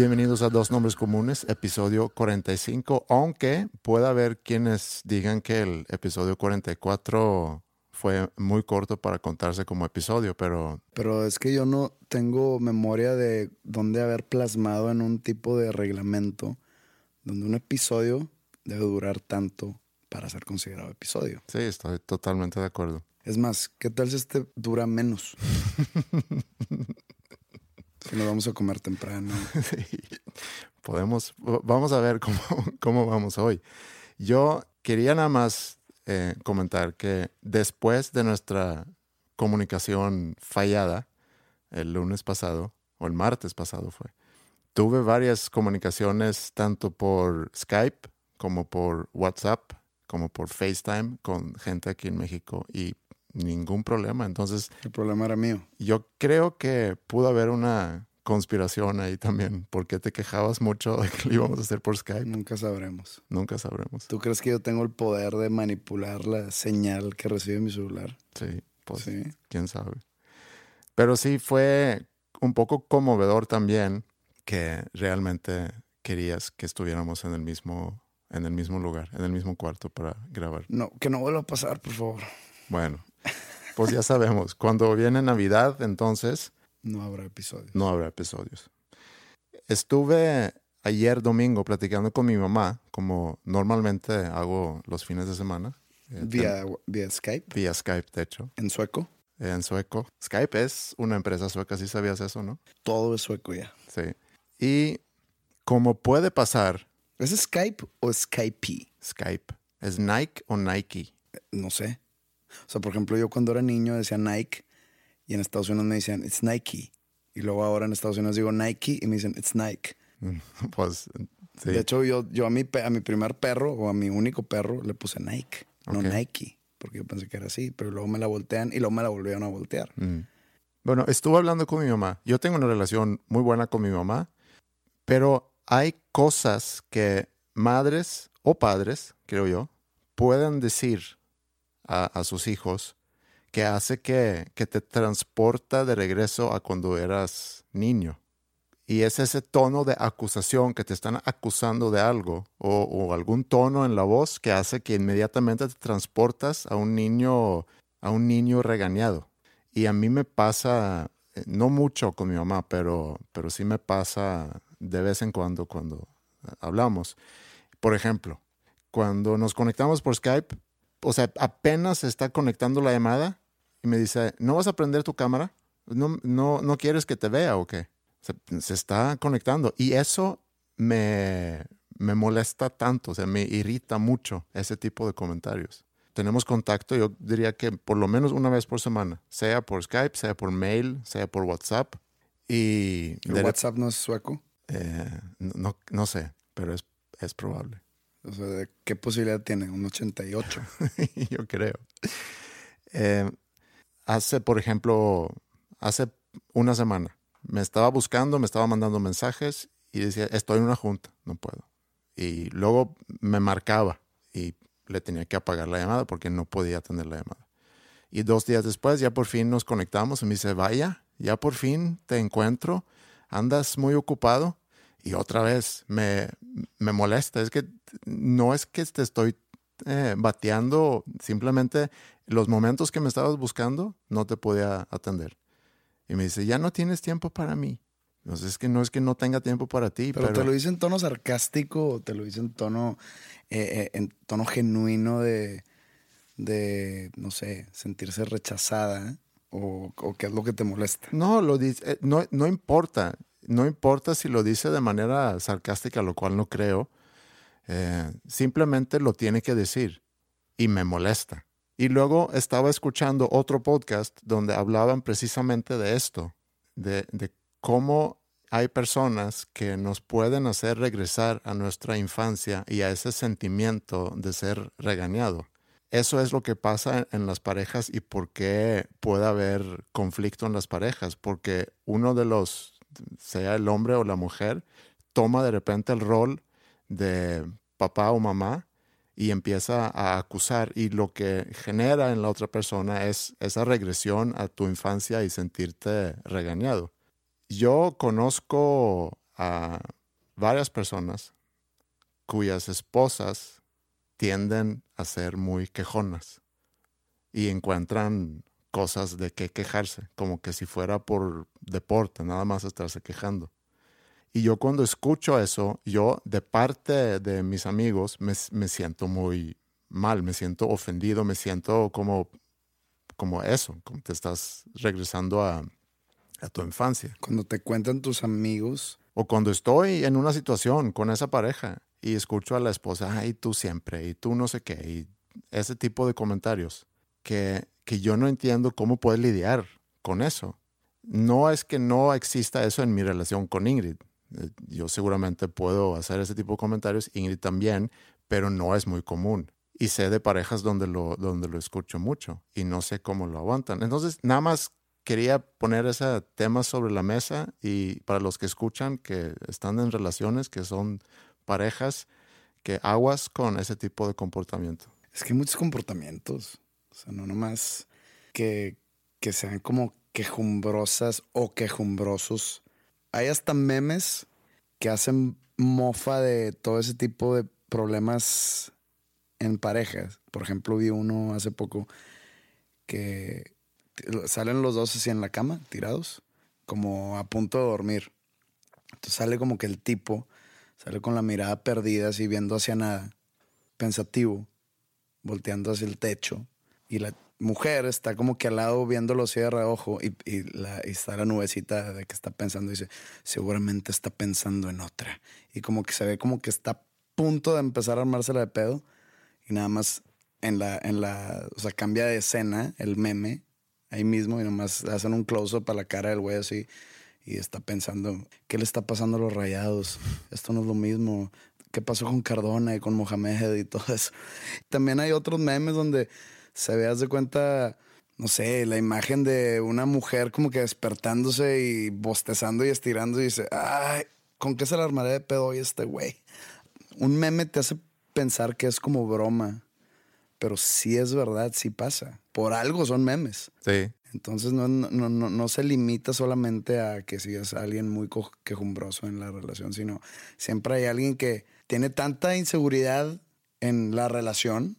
Bienvenidos a Dos Nombres Comunes, episodio 45, aunque pueda haber quienes digan que el episodio 44 fue muy corto para contarse como episodio, pero Pero es que yo no tengo memoria de dónde haber plasmado en un tipo de reglamento donde un episodio debe durar tanto para ser considerado episodio. sí, estoy totalmente de acuerdo. Es más, ¿qué tal si este dura menos? si nos vamos a comer temprano. Sí. Podemos, vamos a ver cómo, cómo vamos hoy. Yo quería nada más eh, comentar que después de nuestra comunicación fallada el lunes pasado, o el martes pasado fue, tuve varias comunicaciones tanto por Skype como por WhatsApp, como por FaceTime con gente aquí en México y ningún problema. Entonces, El problema era mío. yo creo que pudo haber una conspiración ahí también, porque te quejabas mucho de que lo íbamos a hacer por Skype. Nunca sabremos. Nunca sabremos. ¿Tú crees que yo tengo el poder de manipular la señal que recibe mi celular? Sí, pues Sí. quién sabe. Pero sí fue un poco conmovedor también que realmente querías que estuviéramos en el mismo en el mismo lugar, en el mismo cuarto para grabar. No, que no vuelva a pasar, por favor. Bueno, pues ya sabemos, cuando viene Navidad, entonces No habrá episodio. no habrá episodios. Estuve ayer domingo platicando con mi mamá, como normalmente hago los fines de semana. eh, Vía, vía Skype, vía Skype, de hecho, en sueco. en sueco. Skype es una empresa sueca, ¿sí sabías eso, no? Todo es sueco ya. Sí. Y como puede pasar, ¿Es Skype o Skype? Skype, ¿es Nike o Nike? No sé. O sea, por ejemplo, yo cuando era niño decía Nike y en Estados Unidos me decían it's Nike. Y luego ahora en Estados Unidos digo Nike y me dicen it's Nike. Pues sí. De hecho, yo, yo a, mi, a mi primer perro o a mi único perro le puse Nike, no Ok. Nike. Porque yo pensé que era así, pero luego me la voltean y luego me la volvieron a voltear. Mm. Bueno, estuve hablando con mi mamá. Yo tengo una relación muy buena con mi mamá, pero hay cosas que madres o padres, creo yo, pueden decir a, sus hijos que hace que, que te transporta de regreso a cuando eras niño. Y es ese tono de acusación que te están acusando de algo o, o algún tono en la voz que hace que inmediatamente te transportas a un niño, a un niño regañado. Y a mí me pasa, eh, no mucho con mi mamá, pero, pero sí me pasa de vez en cuando cuando hablamos. Por ejemplo, cuando nos conectamos por Skype, o sea, apenas se está conectando la llamada y me dice, ¿no vas a prender tu cámara? ¿No, no, no quieres que te vea o qué? Se, se está conectando y eso me, me molesta tanto, o sea, me irrita mucho ese tipo de comentarios. Tenemos contacto, yo diría que por lo menos una vez por semana, sea por Skype, sea por mail, sea por WhatsApp. Y ¿El de- WhatsApp no es sueco? eh, no, no sé, pero es, es probable. O sea, ¿de ¿qué posibilidad tiene? Un 88. Yo creo. Eh, hace, por ejemplo, hace una semana, me estaba buscando, me estaba mandando mensajes y decía, estoy en una junta, no puedo. Y luego me marcaba y le tenía que apagar la llamada porque no podía atender la llamada. Y dos días después ya por fin nos conectamos y me dice, vaya, ya por fin te encuentro, andas muy ocupado. Y otra vez me, me molesta, es que no es que te estoy eh, bateando, simplemente los momentos que me estabas buscando no te podía atender. Y me dice, ya no tienes tiempo para mí. Entonces es que no es que no tenga tiempo para ti. Pero, te lo dice en tono sarcástico o te lo dice en tono, eh, eh, en tono genuino de, de, no sé, sentirse rechazada o, o, qué es lo que te molesta. No, lo dice, no, no importa. No importa si lo dice de manera sarcástica, lo cual no creo. Eh, simplemente lo tiene que decir y me molesta. Y luego estaba escuchando otro podcast donde hablaban precisamente de esto, de, de cómo hay personas que nos pueden hacer regresar a nuestra infancia y a ese sentimiento de ser regañado. Eso es lo que pasa en las parejas y por qué puede haber conflicto en las parejas, porque uno de los, sea el hombre o la mujer, toma de repente el rol de papá o mamá y empieza a acusar y lo que genera en la otra persona es esa regresión a tu infancia y sentirte regañado. Yo conozco a varias personas cuyas esposas tienden a ser muy quejonas y encuentran cosas de qué quejarse, como que si fuera por deporte, nada más estarse quejando. Y yo cuando escucho eso, yo de parte de mis amigos me, siento muy mal, me siento ofendido, me siento como, como eso, como te estás regresando a, a tu infancia. Cuando te cuentan tus amigos. O cuando estoy en una situación con esa pareja y escucho a la esposa, ay, tú siempre, y tú no sé qué, y ese tipo de comentarios que, que yo no entiendo cómo puedes lidiar con eso. No es que no exista eso en mi relación con Ingrid. Eh, yo seguramente puedo hacer ese tipo de comentarios, Ingrid también, pero no es muy común. Y sé de parejas donde lo, donde lo escucho mucho y no sé cómo lo aguantan. Entonces, nada más quería poner ese tema sobre la mesa y para los que escuchan, que están en relaciones, que son parejas, que aguas con ese tipo de comportamiento. Es que hay muchos comportamientos, o sea, no nomás que, que sean como quejumbrosas o quejumbrosos hay hasta memes que hacen mofa de todo ese tipo de problemas en parejas. Por ejemplo, vi uno hace poco que salen los dos así en la cama, tirados, como a punto de dormir. Entonces sale como que el tipo sale con la mirada perdida, así viendo hacia nada, pensativo, volteando hacia el techo. Y la mujer está como que al lado viéndolo cierra ojo y, y, la, y está la nubecita de que está pensando. Dice, seguramente está pensando en otra. Y como que se ve como que está a punto de empezar a armársela de pedo. Y nada más en la, en la, o sea, cambia de escena el meme ahí mismo y nomás hacen un close-up a la cara del güey así. Y está pensando, ¿qué le está pasando a los rayados? Esto no es lo mismo. ¿Qué pasó con Cardona y con Mohamed y todo eso? También hay otros memes donde se ve, de cuenta, no sé, la imagen de una mujer como que despertándose y bostezando y estirando y dice, ay, ¿con qué se la armaré de pedo hoy este güey? Un meme te hace pensar que es como broma, pero sí es verdad, sí pasa. Por algo son memes. Sí. Entonces no, no, no, no se limita solamente a que si es alguien muy quejumbroso en la relación, sino siempre hay alguien que tiene tanta inseguridad en la relación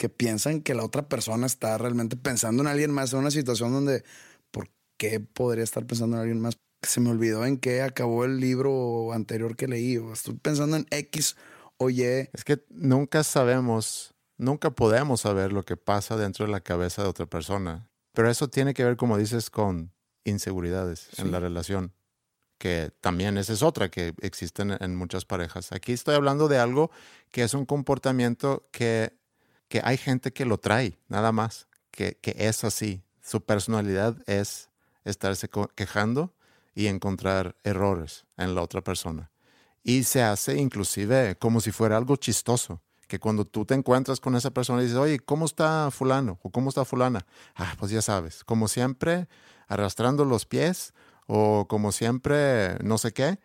que piensan que la otra persona está realmente pensando en alguien más, en una situación donde, ¿por qué podría estar pensando en alguien más? Se me olvidó en qué acabó el libro anterior que leí, o estoy pensando en X o Y. Es que nunca sabemos, nunca podemos saber lo que pasa dentro de la cabeza de otra persona. Pero eso tiene que ver, como dices, con inseguridades en la relación que también esa es otra que existen en muchas parejas. Aquí estoy hablando de algo que es un comportamiento que que hay gente que lo trae, nada más, que, que es así. Su personalidad es estarse quejando y encontrar errores en la otra persona. Y se hace inclusive como si fuera algo chistoso, que cuando tú te encuentras con esa persona y dices, oye, ¿cómo está fulano? ¿O cómo está fulana? Ah, pues ya sabes, como siempre, arrastrando los pies o como siempre, no sé qué,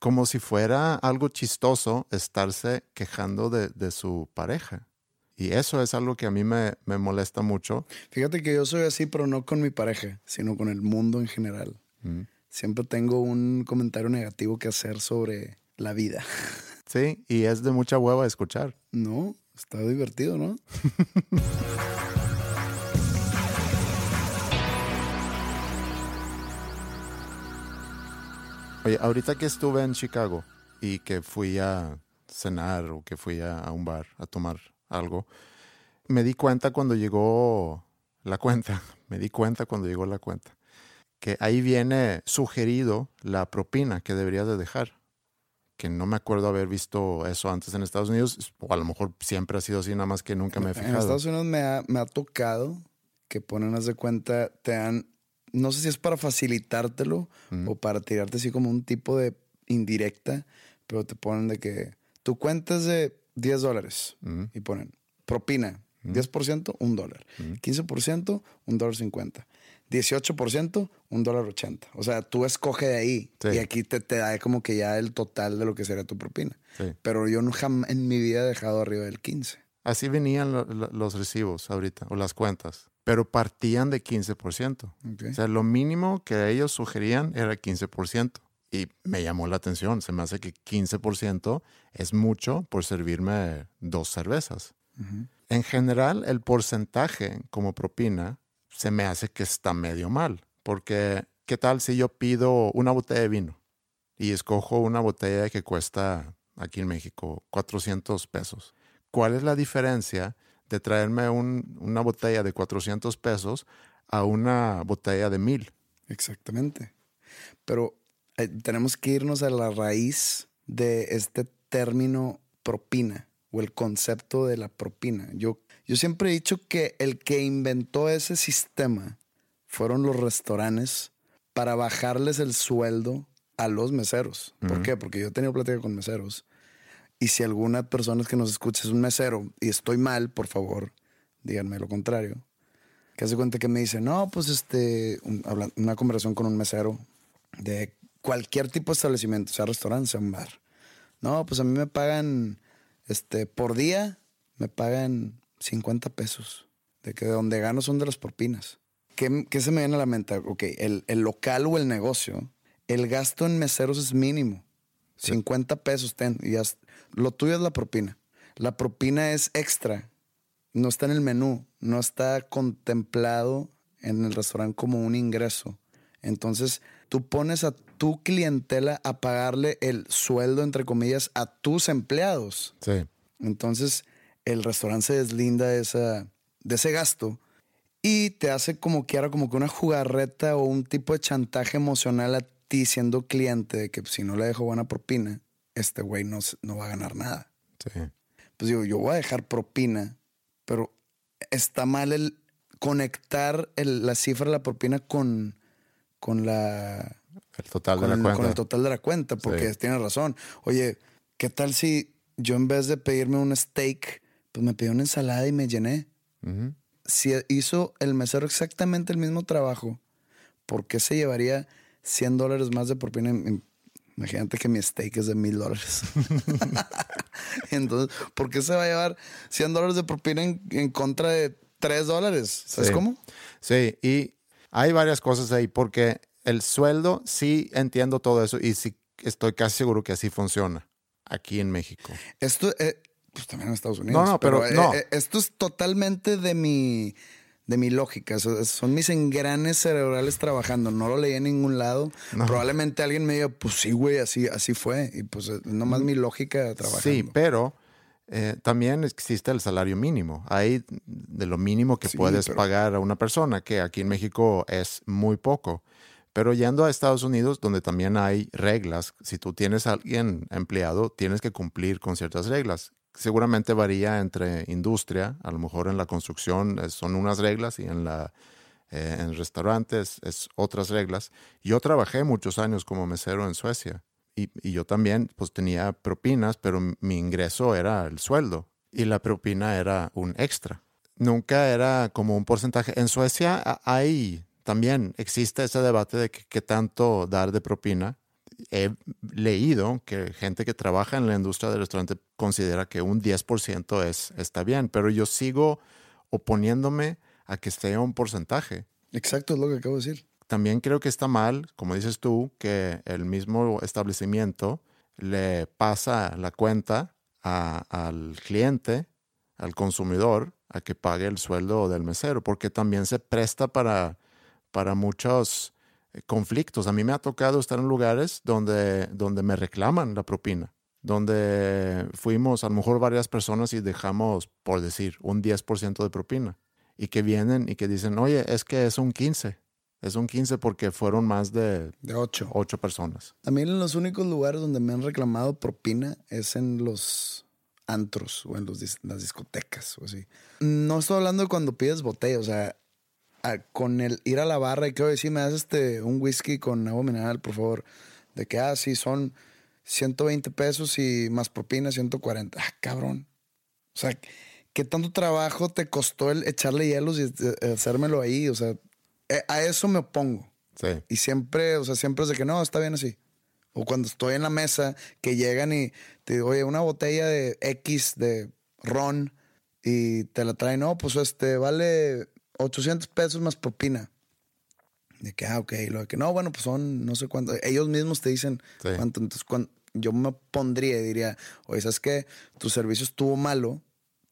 como si fuera algo chistoso estarse quejando de, de su pareja. Y eso es algo que a mí me, me molesta mucho. Fíjate que yo soy así, pero no con mi pareja, sino con el mundo en general. Siempre tengo un comentario negativo que hacer sobre la vida. Sí, y es de mucha hueva escuchar. No, está divertido, ¿no? Oye, ahorita que estuve en Chicago y que fui a cenar o que fui a, a un bar a tomar algo, me di cuenta cuando llegó la cuenta, me di cuenta cuando llegó la cuenta, que ahí viene sugerido la propina que deberías de dejar. Que no me acuerdo haber visto eso antes en Estados Unidos, o a lo mejor siempre ha sido así, nada más que nunca me he En. Estados Unidos me ha, me ha tocado que ponen, haz de cuenta, te dan, no sé si es para facilitártelo o para tirarte así como un tipo de indirecta, pero te ponen de que tu cuenta es de 10 dólares y ponen propina, 10%, un dólar, 15%, un dólar 50. 18%, un dólar 80. O sea, tú escoge de ahí Sí. y aquí te, te da como que ya el total de lo que sería tu propina. Sí. Pero yo nunca en mi vida he dejado arriba del 15. Así venían lo- lo- los recibos ahorita, o las cuentas, pero partían de 15%. Ok. O sea, lo mínimo que ellos sugerían era 15%. Y me llamó la atención, se me hace que 15% es mucho por servirme dos cervezas. En general, el porcentaje como propina se me hace que está medio mal, porque ¿qué tal si yo pido una botella de vino y escojo una botella que cuesta aquí en México 400 pesos? ¿Cuál es la diferencia de traerme un- una botella de 400 pesos a una botella de 1000? Exactamente. Pero eh, tenemos que irnos a la raíz de este término propina o el concepto de la propina. Yo, yo siempre he dicho que el que inventó ese sistema fueron los restaurantes para bajarles el sueldo a los meseros. ¿Por qué? Porque yo he tenido plática con meseros. Y si alguna persona que nos escucha es un mesero y estoy mal, por favor, díganme lo contrario. Que hace cuenta que me dice, no, pues este, un- una conversación con un mesero de cualquier tipo de establecimiento, sea restaurante, sea un bar. No, pues a mí me pagan, este, por día, me pagan 50 pesos. De que de donde gano son de las propinas. ¿Qué, qué se me viene a la mente? Ok, el, el local o el negocio, el gasto en meseros es mínimo. 50 pesos, ten. Y lo tuyo es la propina. La propina es extra. No está en el menú. No está contemplado en el restaurante como un ingreso. Entonces, tú pones a tu clientela a pagarle el sueldo, entre comillas, a tus empleados. Sí. Entonces, el restaurante se deslinda de, esa, de ese gasto y te hace como que ahora como que una jugarreta o un tipo de chantaje emocional a ti siendo cliente de que si no le dejo buena propina, este güey no, no va a ganar nada. Sí. Pues digo, yo voy a dejar propina, pero está mal el conectar el- la cifra de la propina con, con la El total con de la el, cuenta. con el total de la cuenta, porque Sí. tienes razón. Oye, ¿qué tal si yo en vez de pedirme un steak, pues me pedí una ensalada y me llené? Ujú. Si hizo el mesero exactamente el mismo trabajo, ¿por qué se llevaría 100 dólares más de propina? Im- Imagínate que mi steak es de mil dólares. Entonces, ¿por qué se va a llevar 100 dólares de propina en, en contra de 3 dólares? ¿Sabes Sí. cómo? Sí, y hay varias cosas ahí, porque el sueldo, sí entiendo todo eso y sí estoy casi seguro que así funciona aquí en México. Esto, eh, pues también en Estados Unidos. No, no, pero eh, no. eh, esto es totalmente de mi, de mi lógica. Eso- son mis engranes cerebrales trabajando. No lo leí en ningún lado. Probablemente alguien me diga, pues sí, güey, así, así fue. Y pues eh, nomás mi lógica trabajando. Sí, pero eh, también existe el salario mínimo. Hay de lo mínimo que Sí, puedes pero- pagar a una persona, que aquí en México es muy poco. Pero yendo a Estados Unidos, donde también hay reglas, si tú tienes a alguien empleado, tienes que cumplir con ciertas reglas. Seguramente varía entre industria, a lo mejor en la construcción eh, son unas reglas y en la eh, en restaurantes es otras reglas. Yo trabajé muchos años como mesero en Suecia y, yo también pues tenía propinas, pero mi ingreso era el sueldo y la propina era un extra. Nunca era como un porcentaje. En Suecia hay también existe ese debate de qué tanto dar de propina. he leído que gente que trabaja en la industria del restaurante considera que un 10% es, está bien, pero yo sigo oponiéndome a que esté un porcentaje. Exacto, es lo que acabo de decir. También creo que está mal, como dices tú, que el mismo establecimiento le pasa la cuenta a- al cliente, al consumidor, a que pague el sueldo del mesero, porque también se presta para, para muchos eh, conflictos. A mí me ha tocado estar en lugares donde, donde me reclaman la propina, donde fuimos a lo mejor varias personas y dejamos, por decir, un 10% de propina, y que vienen y que dicen, oye, es que es un 15, es un 15 porque fueron más de De ocho. ocho personas. A mí en los únicos lugares donde me han reclamado propina es en los antros o en los las discotecas o así. No estoy hablando de cuando pides botella, o sea, a- con el ir a la barra y que oye, sí, me das este, un whisky con agua mineral, por favor. De que, ah, sí, son 120 pesos y más propina 140. Ah, cabrón. O sea, ¿qué tanto trabajo te costó el echarle hielos y eh, hacérmelo ahí? O sea, eh, a eso me opongo. Sí. Y siempre, o sea, siempre es de que no, está bien así. O cuando estoy en la mesa, que llegan y te digo, oye, una botella de X de ron y te la traen, no, pues este vale 800 pesos más propina. De que, ah, ok, lo de que no, bueno, pues son no sé cuánto. Ellos mismos te dicen Sí. cuánto. Entonces, cuan- yo me pondría y diría, oye, ¿sabes qué? Tu servicio estuvo malo,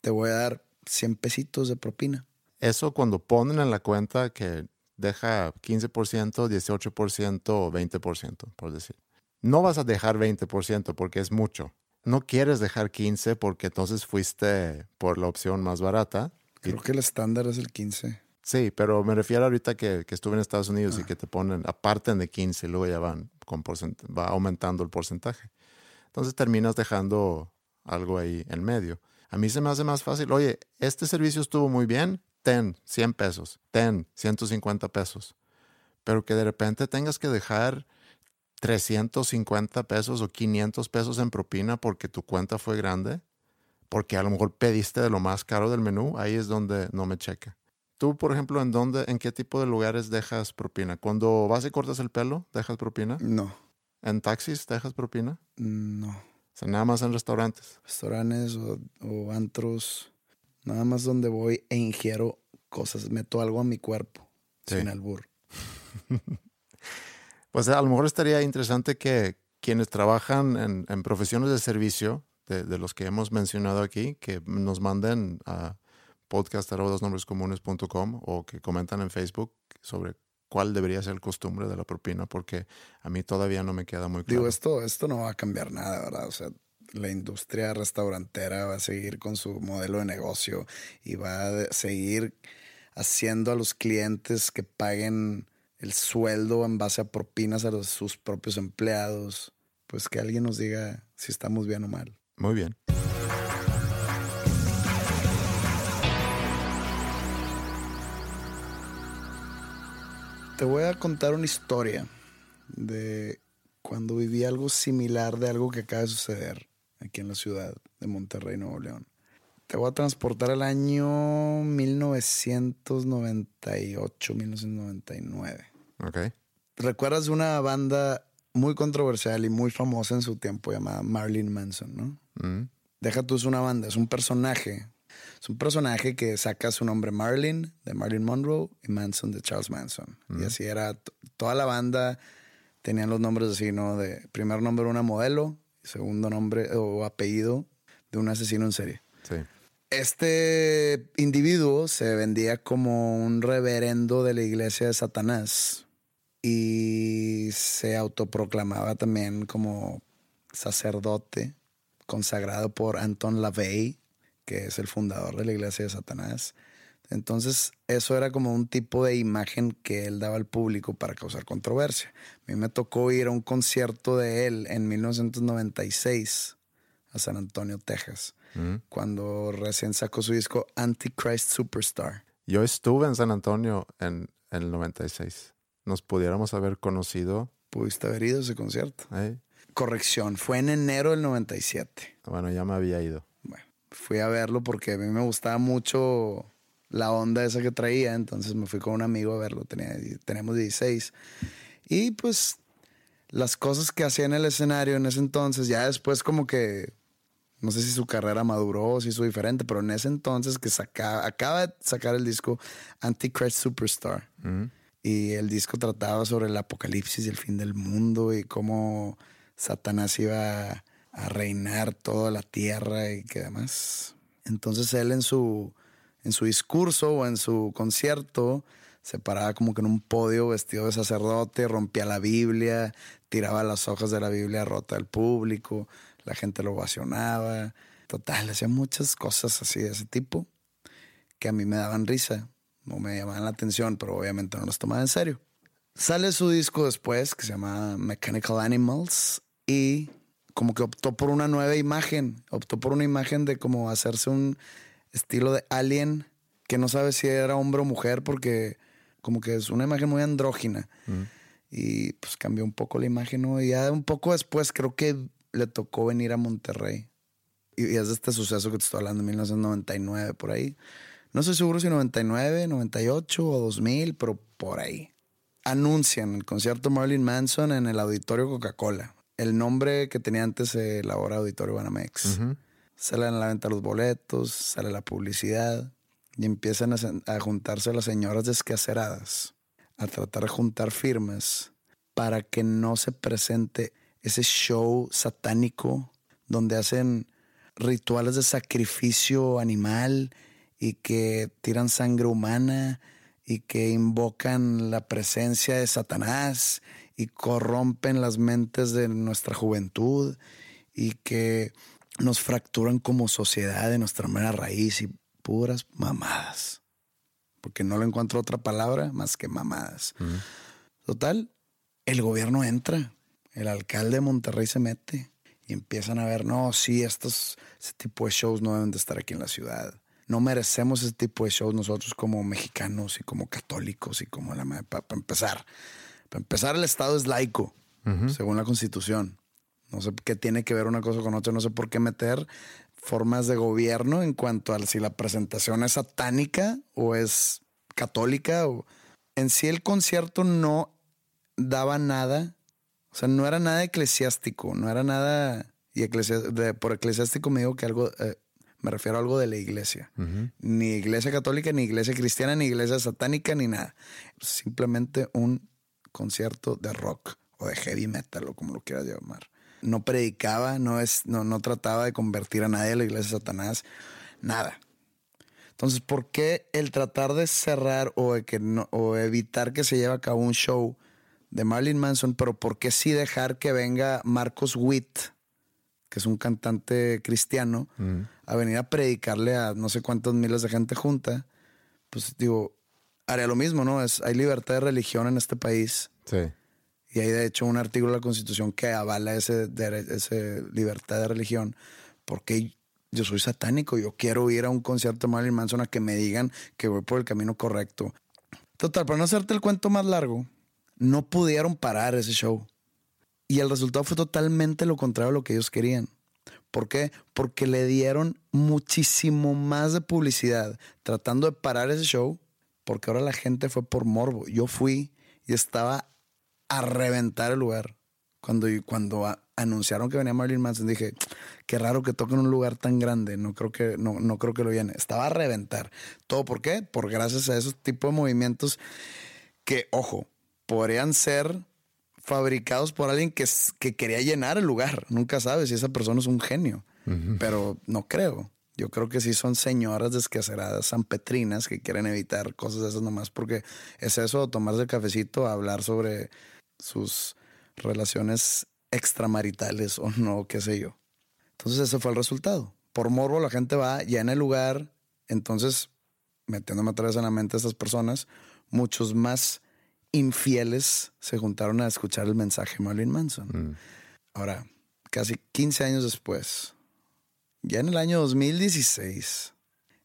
te voy a dar 100 pesitos de propina. Eso cuando ponen en la cuenta que deja 15%, 18% o 20%, por decir. No vas a dejar 20% porque es mucho. No quieres dejar 15 porque entonces fuiste por la opción más barata. Creo que el estándar es el 15. sí, pero me refiero ahorita que, que estuve en Estados Unidos y que te ponen, aparten de 15 y luego ya van con va aumentando el porcentaje. Entonces terminas dejando algo ahí en medio. A mí se me hace más fácil, oye, este servicio estuvo muy bien, ten 100 pesos, ten 150 pesos, pero que de repente tengas que dejar 350 pesos o 500 pesos en propina porque tu cuenta fue grande, porque a lo mejor pediste de lo más caro del menú, ahí es donde no me checa. Tú, por ejemplo, ¿en dónde, en qué tipo de lugares dejas propina? Cuando vas y cortas el pelo, dejas propina. No, ¿En taxis dejas propina? no. O sea, nada más en restaurantes. restaurantes o, o antros, nada más donde voy e ingiero cosas, meto algo a mi cuerpo, Sí. sin albur. Pues a lo mejor estaría interesante que quienes trabajan en, en profesiones de servicio, de, de los que hemos mencionado aquí, que nos manden a podcast.com o que comentan en Facebook sobre cuál debería ser el costumbre de la propina, porque a mí todavía no me queda muy claro. Digo, esto, esto no va a cambiar nada, ¿verdad? O sea, la industria restaurantera va a seguir con su modelo de negocio y va a seguir haciendo a los clientes que paguen el sueldo en base a propinas a los- sus propios empleados. Pues que alguien nos diga si estamos bien o mal. Muy bien. Te voy a contar una historia de cuando viví algo similar de algo que acaba de suceder aquí en la ciudad de Monterrey, Nuevo León. Te voy a transportar al año 1998, 1999. Ok. ¿Recuerdas de una banda muy controversial y muy famosa en su tiempo llamada Marilyn Manson, no? Mm. Deja tú, es una banda, es un personaje. Es un personaje que saca su nombre Marilyn, de Marilyn Monroe, y Manson, de Charles Manson. Y así era, toda la banda tenían los nombres así, ¿no? De primer nombre una modelo, segundo nombre o apellido de un asesino en serie. Sí. Este individuo se vendía como un reverendo de la iglesia de Satanás y se autoproclamaba también como sacerdote consagrado por Anton LaVey, que es el fundador de la iglesia de Satanás. Entonces, eso era como un tipo de imagen que él daba al público para causar controversia. A mí me tocó ir a un concierto de él en 1996 a San Antonio, Texas, Mm. cuando recién sacó su disco Antichrist Superstar. Yo estuve en San Antonio en, en el 96. Nos pudiéramos haber conocido. ¿Pudiste haber ido a ese concierto? ¿eh? Corrección, fue en enero del 97. Bueno, ya me había ido. Bueno, fui a verlo porque a mí me gustaba mucho la onda esa que traía, entonces me fui con un amigo a verlo, tenía, teníamos 16. Y pues las cosas que hacía en el escenario en ese entonces, ya después como que, no sé si su carrera maduró o si hizo diferente, pero en ese entonces que saca, acaba de sacar el disco Antichrist Superstar. Y el disco trataba sobre el apocalipsis y el fin del mundo y cómo Satanás iba a reinar toda la tierra y que demás. Entonces él en su, en su discurso o en su concierto se paraba como que en un podio vestido de sacerdote, rompía la Biblia, tiraba las hojas de la Biblia rota al público, la gente lo ovacionaba. Total, hacía muchas cosas así de ese tipo que a mí me daban risa, no me llamaban la atención, pero obviamente no las tomaba en serio. Sale su disco después que se llama Mechanical Animals y como que optó por una nueva imagen, optó por una imagen de como hacerse un estilo de alien que no sabe si era hombre o mujer porque como que es una imagen muy andrógina. Y pues cambió un poco la imagen, ¿no? Y ya un poco después creo que le tocó venir a Monterrey. Y, es de este suceso que te estoy hablando, 1999, por ahí. No estoy seguro si 99, 98 o 2000, pero por ahí. Anuncian el concierto Marilyn Manson en el Auditorio Coca-Cola. El nombre que tenía antes el ahora Auditorio Banamex. Salen a la venta los boletos, sale la publicidad y empiezan a, juntarse las señoras descaceradas a tratar de juntar firmas para que no se presente ese show satánico donde hacen rituales de sacrificio animal y que tiran sangre humana y que invocan la presencia de Satanás y corrompen las mentes de nuestra juventud y que nos fracturan como sociedad de nuestra mera raíz y puras mamadas. Porque no le encuentro otra palabra más que mamadas. Total, el gobierno entra, el alcalde de Monterrey se mete y empiezan a ver, no, sí, estos, ese tipo de shows no deben de estar aquí en la ciudad. No merecemos ese tipo de shows nosotros como mexicanos y como católicos y como la... Para empezar, para empezar el Estado es laico, según la Constitución. No sé qué tiene que ver una cosa con otra, no sé por qué meter formas de gobierno en cuanto a si la presentación es satánica o es católica. O... En sí el concierto no daba nada, o sea, no era nada eclesiástico, no era nada, y por eclesiástico me digo que algo, eh, me refiero a algo de la iglesia. Ni iglesia católica, ni iglesia cristiana, ni iglesia satánica, ni nada. Simplemente un concierto de rock o de heavy metal o como lo quieras llamar no predicaba, no, es, no, no trataba de convertir a nadie a la iglesia de Satanás, nada. Entonces, ¿por qué el tratar de cerrar o, que no, o evitar que se lleve a cabo un show de Marilyn Manson, pero por qué sí dejar que venga Marcos Witt, que es un cantante cristiano, a venir a predicarle a no sé cuántos miles de gente junta? Pues digo, haría lo mismo, ¿no? Es, hay libertad de religión en este país. Sí. Y hay de hecho un artículo de la Constitución que avala ese, ese libertad de religión, porque yo soy satánico, yo quiero ir a un concierto de Marilyn Manson a que me digan que voy por el camino correcto. Total, para no hacerte el cuento más largo, no pudieron parar ese show. Y el resultado fue totalmente lo contrario a lo que ellos querían. ¿Por qué? Porque le dieron muchísimo más de publicidad tratando de parar ese show, porque ahora la gente fue por morbo. Yo fui y estaba a reventar el lugar. Cuando, cuando anunciaron que venía Marilyn Manson, dije, qué raro que toque en un lugar tan grande. No creo que, no, no creo que lo viene. Estaba a reventar. ¿Todo por qué? Por gracias a esos tipos de movimientos que, ojo, podrían ser fabricados por alguien que, que quería llenar el lugar. Nunca sabes si esa persona es un genio. Pero no creo. Yo creo que sí son señoras descaceradas sanpetrinas que quieren evitar cosas de esas nomás porque es eso, tomarse el cafecito, hablar sobre sus relaciones extramaritales o no, qué sé yo. Entonces ese fue el resultado. Por morbo la gente va ya en el lugar, entonces metiéndome otra vez en la mente a estas personas, muchos más infieles se juntaron a escuchar el mensaje de Marilyn Manson. Mm. Ahora, casi 15 años después, ya en el año 2016,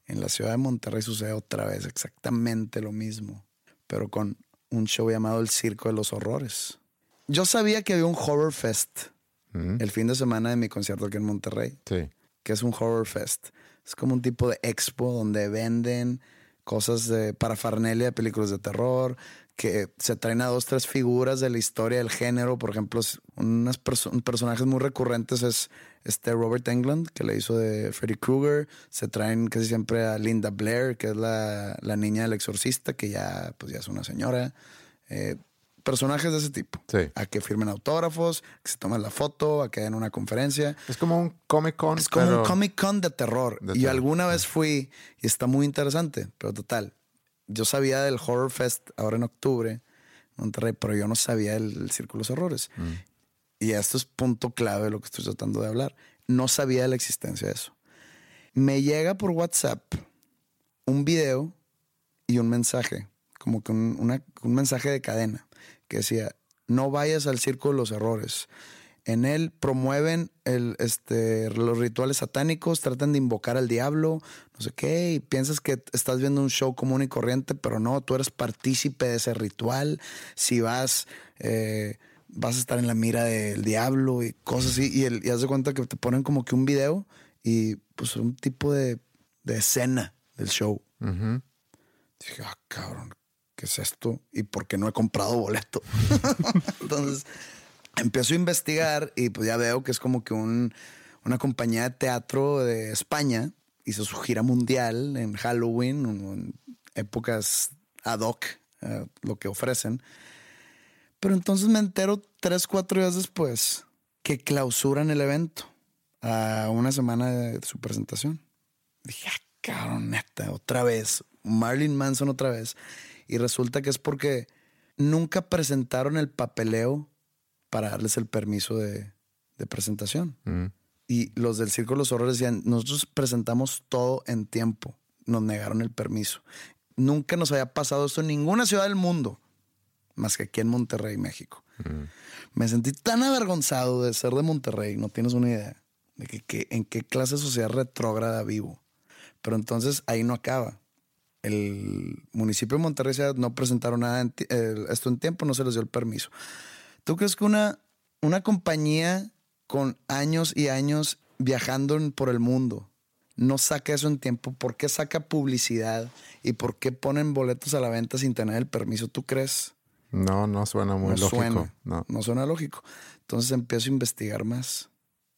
en la ciudad de Monterrey sucede otra vez exactamente lo mismo, pero con un show llamado El Circo de los Horrores. Yo sabía que había un Horror Fest el fin de semana de mi concierto aquí en Monterrey. Sí. Que es un Horror Fest. Es como un tipo de expo donde venden cosas de parafernalia de películas de terror, que se traen a dos, tres figuras de la historia del género. Por ejemplo, unos perso- personajes muy recurrentes es este Robert Englund, que le hizo de Freddy Krueger. Se traen casi siempre a Linda Blair, que es la, la niña del exorcista, que ya, pues ya es una señora. Eh, personajes de ese tipo. Sí. A que firmen autógrafos, que se tomen la foto, a que den una conferencia. Es como un Comic Con. Es como pero- un Comic Con de terror. De y terror. alguna vez fui y está muy interesante, pero total. Yo sabía del Horror Fest ahora en octubre, Monterrey, pero yo no sabía del, Círculo de los Horrores. Mm. Y esto es punto clave de lo que estoy tratando de hablar. No sabía de la existencia de eso. Me llega por WhatsApp un video y un mensaje, como que un, una- un mensaje de cadena, que decía, no vayas al Círculo de los Horrores. En él promueven el, este, los rituales satánicos, tratan de invocar al diablo, no sé qué, y piensas que estás viendo un show común y corriente, pero no, tú eres partícipe de ese ritual. Si vas, eh, vas a estar en la mira del diablo y cosas así, y, el, y haz de cuenta que te ponen como que un video y pues un tipo de, de escena del show. Ujú. Dije, ah, cabrón, ¿qué es esto? ¿Y por qué no he comprado boleto? Entonces, empiezo a investigar y pues ya veo que es como que un, una compañía de teatro de España hizo su gira mundial en Halloween, en, épocas ad hoc, eh, lo que ofrecen. Pero entonces me entero tres, cuatro días después que clausuran el evento a una semana de su presentación. Dije, ah, otra vez. Marilyn Manson otra vez. Y resulta que es porque nunca presentaron el papeleo para darles el permiso de, de presentación. Mm. Y los del Círculo de los Horrores decían, nosotros presentamos todo en tiempo. Nos negaron el permiso. Nunca nos había pasado esto en ninguna ciudad del mundo, más que aquí en Monterrey, México. Me sentí tan avergonzado de ser de Monterrey, no tienes una idea, de que, que- en qué clase de sociedad retrógrada vivo. Pero entonces ahí no acaba. El municipio de Monterrey no presentaron nada en eh, esto en tiempo, no se les dio el permiso. ¿Tú crees que una, una compañía con años y años viajando por el mundo no saca eso en tiempo? ¿Por qué saca publicidad? ¿Y por qué ponen boletos a la venta sin tener el permiso? ¿Tú crees? No, no suena muy no lógico. suena. No. No. suena lógico. Entonces empiezo a investigar más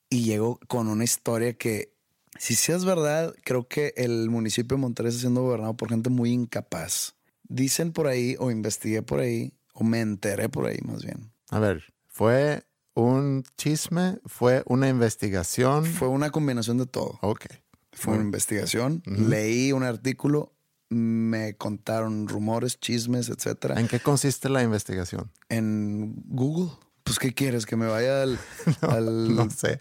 y llego con una historia que, si sí es verdad, creo que el municipio de Monterrey está siendo gobernado por gente muy incapaz. Dicen por ahí, o investigué por ahí, o me enteré por ahí más bien. A ver, ¿fue un chisme? ¿Fue una investigación? Fue una combinación de todo. Ok. Fue una investigación, leí un artículo, me contaron rumores, chismes, etcétera. ¿En qué consiste la investigación? En Google. Pues, ¿qué quieres? Que me vaya al, al, No sé.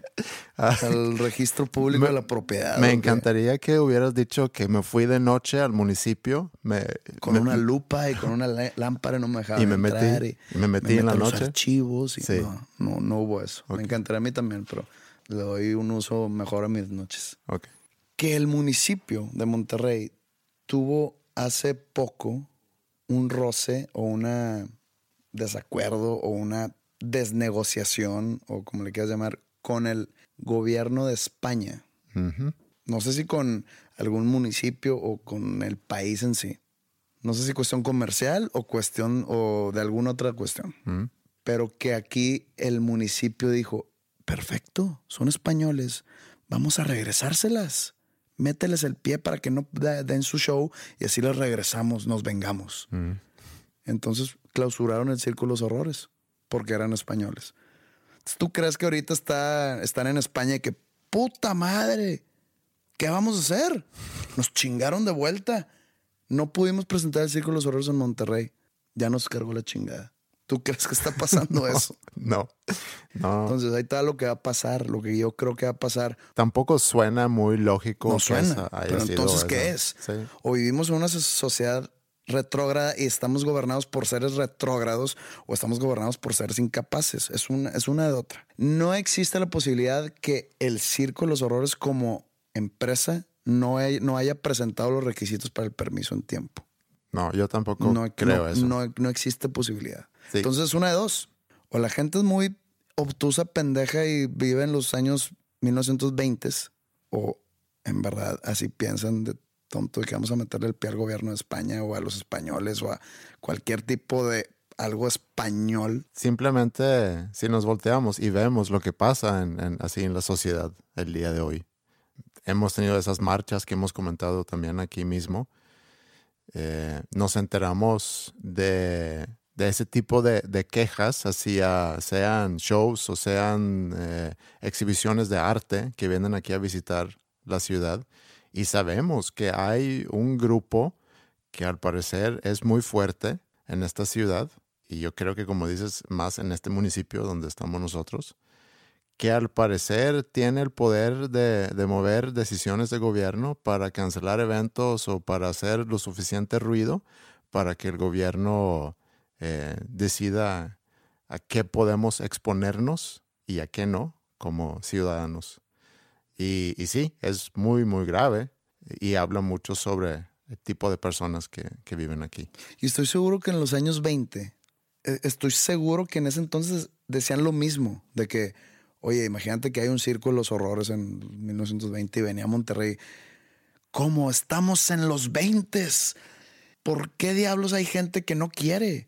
Al registro público Me- de la propiedad. me encantaría que hubieras dicho que me fui de noche al municipio. Me, Con me- una lupa y con una lá- lámpara no me dejaban Y me metí- entrar. y y me metí en la los noche. archivos y Sí. no, no, no hubo eso. Me encantaría a mí también, pero le doy un uso mejor a mis noches. Ok. Que el municipio de Monterrey tuvo hace poco un roce o una desacuerdo o una desnegociación o como le quieras llamar con el gobierno de España. No sé si con algún municipio o con el país en sí. No sé si cuestión comercial o cuestión o de alguna otra cuestión. Pero que aquí el municipio dijo, perfecto, son españoles, vamos a regresárselas. Mételes el pie para que no den su show y así les regresamos, nos vengamos. Entonces clausuraron el Círculo de los Horrores porque eran españoles. Entonces, ¿Tú crees que ahorita está, están en España y que puta madre? ¿Qué vamos a hacer? Nos chingaron de vuelta. No pudimos presentar el Círculo de los Horrores en Monterrey. Ya nos cargó la chingada. ¿Tú crees que está pasando eso? No. No. Entonces ahí está lo que va a pasar, lo que yo creo que va a pasar. Tampoco suena muy lógico. No suena. Pero entonces, eso. ¿qué es? Sí. O vivimos en una so- sociedad retrógrada y estamos gobernados por seres retrógrados o estamos gobernados por seres incapaces. Es una, es una de otra. No existe la posibilidad que el Circo de los Horrores como empresa no, no haya presentado los requisitos para el permiso en tiempo. No, yo tampoco No, creo no, eso. no- no existe posibilidad. Sí. Entonces, una de dos. O la gente es muy obtusa, pendeja y vive en los años 1920 o en verdad así piensan de tonto que vamos a meterle el pie al gobierno de España o a los españoles o a cualquier tipo de algo español. Simplemente si nos volteamos y vemos lo que pasa en- así en la sociedad el día de hoy. Hemos tenido esas marchas que hemos comentado también aquí mismo. Eh, nos enteramos de, de ese tipo de, de quejas, hacia, sean shows o sean eh, exhibiciones de arte que vienen aquí a visitar la ciudad. Y sabemos que hay un grupo que al parecer es muy fuerte en esta ciudad, y yo creo que como dices, más en este municipio donde estamos nosotros, que al parecer tiene el poder de, de mover decisiones de gobierno para cancelar eventos o para hacer lo suficiente ruido para que el gobierno eh, decida a qué podemos exponernos y a qué no como ciudadanos. Y, sí, es muy, muy grave y habla mucho sobre el tipo de personas que, que viven aquí. Y estoy seguro que en los años 20, eh, estoy seguro que en ese entonces decían lo mismo, de que, oye, imagínate que hay un circo de los horrores en 1920 y venía a Monterrey. ¿Cómo? Estamos en los 20. ¿Por qué diablos hay gente que no quiere?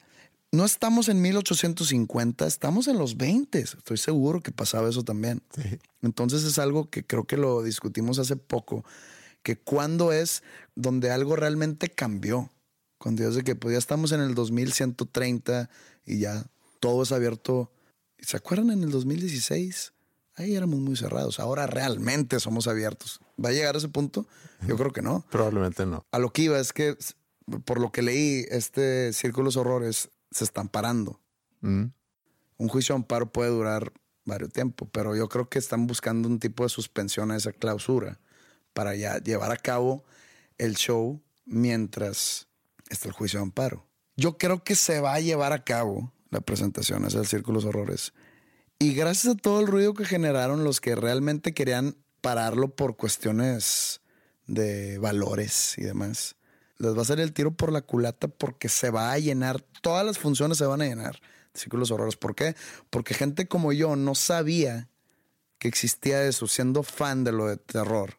No estamos en 1850, estamos en los 20. Estoy seguro que pasaba eso también. Entonces es algo que creo que lo discutimos hace poco, que cuando es donde algo realmente cambió. Cuando es de que pues ya estamos en el 2130 y ya todo es abierto. ¿Se acuerdan en el 2016? Ahí éramos muy cerrados. Ahora realmente somos abiertos. ¿Va a llegar a ese punto? Yo creo que no. Probablemente no. A lo que iba es que, por lo que leí, este Círculos Horrores se están parando. Mm. Un juicio de amparo puede durar varios tiempo, pero yo creo que están buscando un tipo de suspensión a esa clausura para ya llevar a cabo el show mientras está el juicio de amparo. Yo creo que se va a llevar a cabo la presentación esa del Círculos Horrores. Y gracias a todo el ruido que generaron los que realmente querían pararlo por cuestiones de valores y demás, les va a salir el tiro por la culata porque se va a llenar, todas las funciones se van a llenar. de Círculos Horrores. ¿Por qué? Porque gente como yo no sabía que existía eso, siendo fan de lo de terror.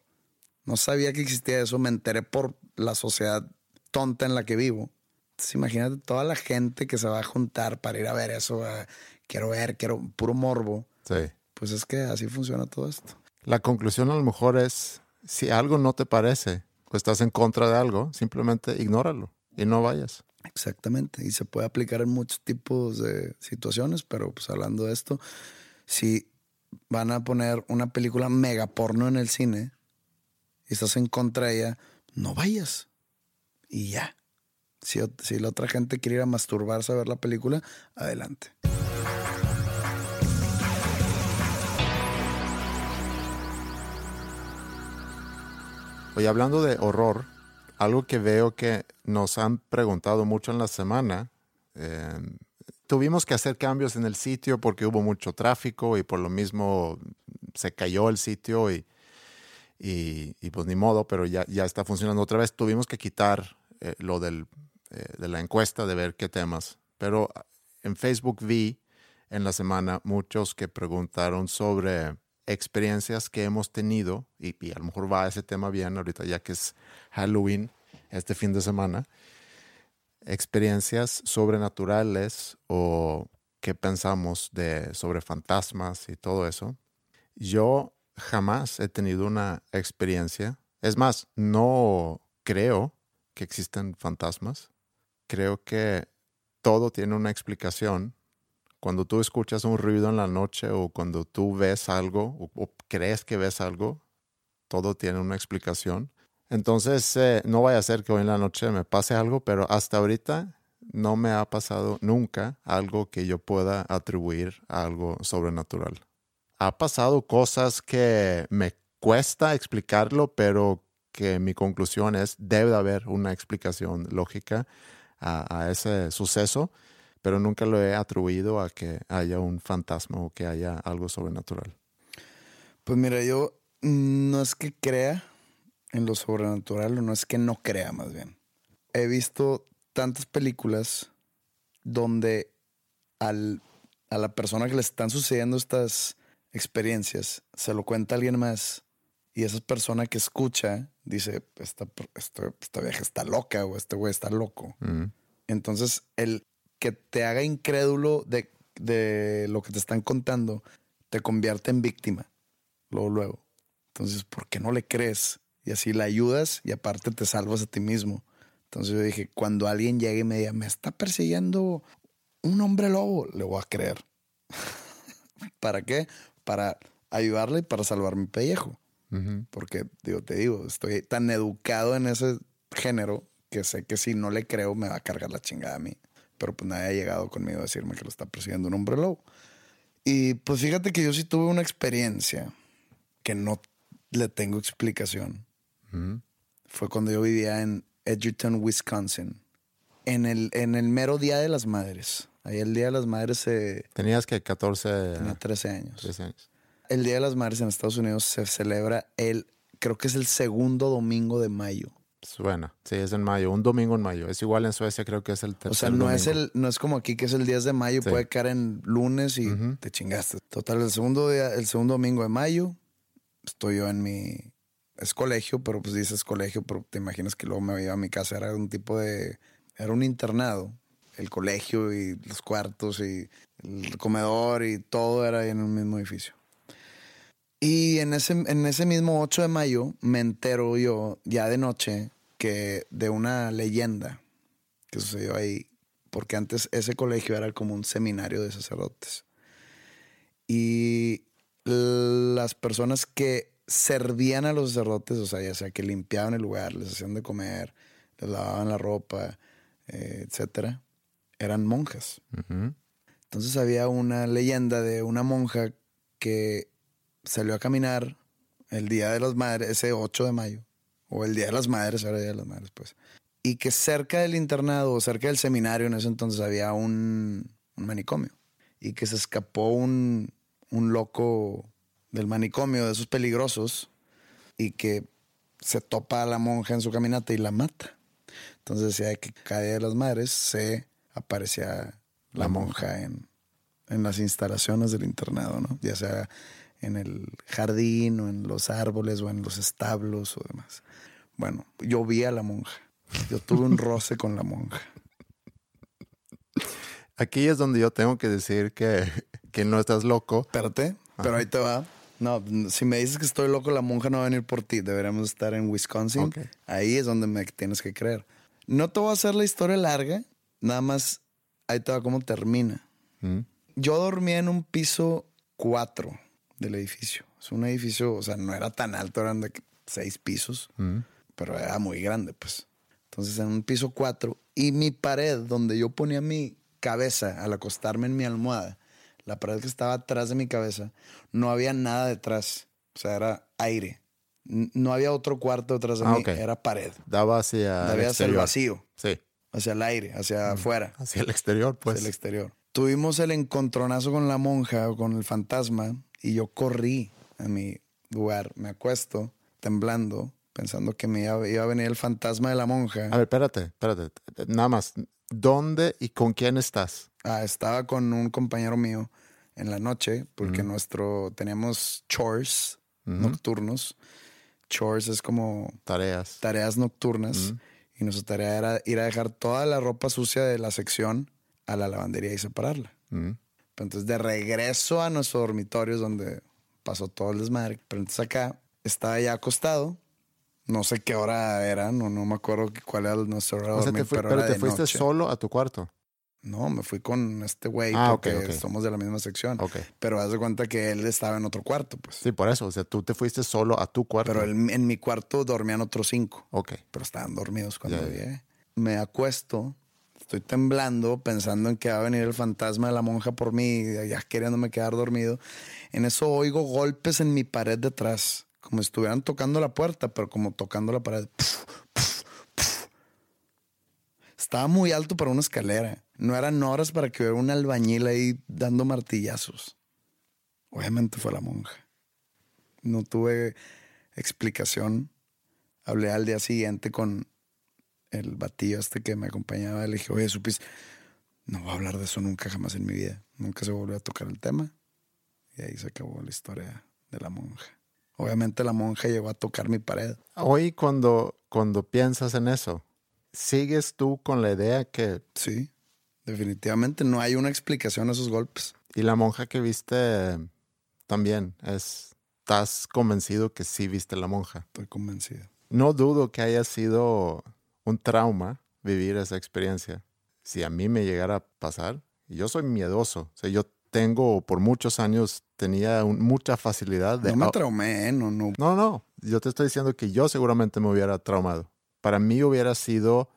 No sabía que existía eso, me enteré por la sociedad tonta en la que vivo. Entonces, imagínate toda la gente que se va a juntar para ir a ver eso. eh, quiero ver, quiero puro morbo. Sí. Pues es que así funciona todo esto. La conclusión a lo mejor es, si algo no te parece estás en contra de algo, simplemente ignóralo y no vayas. Exactamente. Y se puede aplicar en muchos tipos de situaciones, pero pues hablando de esto, si van a poner una película mega porno en el cine y estás en contra de ella, no vayas. Y ya. Si, si la otra gente quiere ir a masturbarse a ver la película, adelante. Oye, hablando de horror, algo que veo que nos han preguntado mucho en la semana, eh, tuvimos que hacer cambios en el sitio porque hubo mucho tráfico y por lo mismo se cayó el sitio y, y, y pues ni modo, pero ya, ya está funcionando otra vez. Tuvimos que quitar eh, lo del, eh, de la encuesta de ver qué temas, pero en Facebook vi en la semana muchos que preguntaron sobre experiencias que hemos tenido, y, y a lo mejor va ese tema bien ahorita ya que es Halloween este fin de semana, experiencias sobrenaturales o qué pensamos de sobre fantasmas y todo eso. Yo jamás he tenido una experiencia, es más, no creo que existen fantasmas. Creo que todo tiene una explicación cuando tú escuchas un ruido en la noche o cuando tú ves algo o, o crees que ves algo, todo tiene una explicación. Entonces, eh, no vaya a ser que hoy en la noche me pase algo, pero hasta ahorita no me ha pasado nunca algo que yo pueda atribuir a algo sobrenatural. Ha pasado cosas que me cuesta explicarlo, pero que mi conclusión es debe de haber una explicación lógica a, a ese suceso pero nunca lo he atribuido a que haya un fantasma o que haya algo sobrenatural. Pues mira, yo no es que crea en lo sobrenatural, o no es que no crea más bien. He visto tantas películas donde al, a la persona que le están sucediendo estas experiencias se lo cuenta alguien más Y esa persona que escucha dice, esta, esta, esta vieja está loca o este güey está loco. Mm. Entonces, el que te haga incrédulo de, de lo que te están contando te convierte en víctima. Luego, luego. Entonces, ¿por qué no le crees? Y así la ayudas y aparte te salvas a ti mismo. Entonces yo dije, cuando alguien llegue y me diga, me está persiguiendo un hombre lobo, le voy a creer. ¿Para qué? Para ayudarle y para salvar mi pellejo. Porque, digo, te digo, estoy tan educado en ese género que sé que si no le creo me va a cargar la chingada a mí. Pero pues nadie ha llegado conmigo a decirme que lo está persiguiendo un hombre lobo. Y pues fíjate que yo sí tuve una experiencia que no le tengo explicación. Fue cuando yo vivía en Edgerton, Wisconsin. En el, en el mero Día de las Madres. Ahí el Día de las Madres se... Tenías que 14, Tenía 13 años. 13 años. El Día de las Madres en Estados Unidos se celebra el, creo que es el segundo domingo de mayo. Suena. Sí, es en mayo. Un domingo en mayo. Es igual en Suecia, creo que es el tercer O sea, no es, el, no es como aquí que es el 10 de mayo, Sí. puede caer en lunes y te chingaste. Total, el segundo día, el segundo domingo de mayo, estoy yo en mi, es colegio, pero pues dices colegio, pero te imaginas que luego me iba a mi casa, era un tipo de, era un internado. El colegio y los cuartos y el comedor y todo era ahí en un mismo edificio. Y en ese, en ese mismo 8 de mayo me entero yo ya de noche que de una leyenda que sucedió ahí, porque antes ese colegio era como un seminario de sacerdotes. Y las personas que servían a los sacerdotes, o sea, ya sea que limpiaban el lugar, les hacían de comer, les lavaban la ropa, eh, etcétera, eran monjas. Entonces había una leyenda de una monja que salió a caminar el Día de las Madres, ese 8 de mayo, o el Día de las Madres, el Día de las Madres, pues. Y que cerca del internado, o cerca del seminario, en ese entonces había un, un manicomio. Y que se escapó un, un loco del manicomio, de esos peligrosos, y que se topa a la monja en su caminata y la mata. Entonces decía que cada Día de las Madres se aparecía la monja en, en las instalaciones del internado, ¿no? Ya sea en el jardín o en los árboles o en los establos o demás. Bueno, yo vi a la monja. Yo tuve un roce con la monja. Aquí es donde yo tengo que decir que, que no estás loco. Espérate, pero ahí te va. No, si me dices que estoy loco, la monja no va a venir por ti. Deberíamos estar en Wisconsin. Ahí es donde me tienes que creer. No te voy a hacer la historia larga, nada más ahí te va cómo termina. Mm. Yo dormía en un piso 4 del edificio. Es un edificio, o sea, no era tan alto, eran de seis pisos, Mm. pero era muy grande, pues. Entonces, en un piso 4 y mi pared donde yo ponía mi cabeza al acostarme en mi almohada, la pared que estaba atrás de mi cabeza, no había nada detrás. O sea, era aire. No había otro cuarto detrás de Ah, mí, era pared. Daba hacia Daba el hacia el vacío, Sí, hacia el aire, hacia afuera hacia el exterior, pues. del exterior. Tuvimos el encontronazo con la monja o con el fantasma y yo corrí a mi lugar, me acuesto temblando, pensando que me iba, iba a venir el fantasma de la monja. A ver, espérate, espérate. Nada más. ¿Dónde y con quién estás? Ah, estaba con un compañero mío en la noche porque nuestro teníamos chores nocturnos. Chores es como Tareas. tareas nocturnas y nuestra tarea era ir a dejar toda la ropa sucia de la sección a la lavandería y separarla. Pero entonces de regreso a nuestro dormitorio es donde pasó todo el desmadre. Pero entonces acá estaba ya acostado. No sé qué hora era, no, no me acuerdo cuál era nuestra hora de O sea, dormir, te, fui- pero, te fuiste noche. solo a tu cuarto. No, me fui con este güey Ah, porque somos de la misma sección. Ok. Pero haz de cuenta que él estaba en otro cuarto, pues. Sí, por eso. O sea, tú te fuiste solo a tu cuarto. Pero él- en mi cuarto dormían otros cinco. Ok. pero estaban dormidos cuando llegué. Me acuesto, estoy temblando, pensando en que va a venir el fantasma de la monja por mí, ya queriéndome quedar dormido. En eso oigo golpes en mi pared detrás, como si estuvieran tocando la puerta, pero como tocando la pared. Estaba muy alto para una escalera. No eran horas para que hubiera un albañil ahí dando martillazos. Obviamente fue la monja. No tuve explicación. Hablé al día siguiente con el batillo este que me acompañaba. Le dije, oye, supis, no voy a hablar de eso nunca jamás en mi vida. Nunca se volvió a tocar el tema. Y ahí se acabó la historia de la monja. Obviamente la monja llegó a tocar mi pared. Hoy cuando, cuando piensas en eso, ¿sigues tú con la idea que... Sí, definitivamente no hay una explicación a esos golpes. Y la monja que viste también es... ¿Estás convencido que sí viste la monja? Estoy convencido. No dudo que haya sido un trauma vivir esa experiencia. Si a mí me llegara a pasar, yo soy miedoso, o sea, yo tengo por muchos años, tenía un- mucha facilidad de... No me "Oh, traumé, ¿eh? no, no. no, no, yo te estoy diciendo que yo seguramente me hubiera traumado. Para mí hubiera sido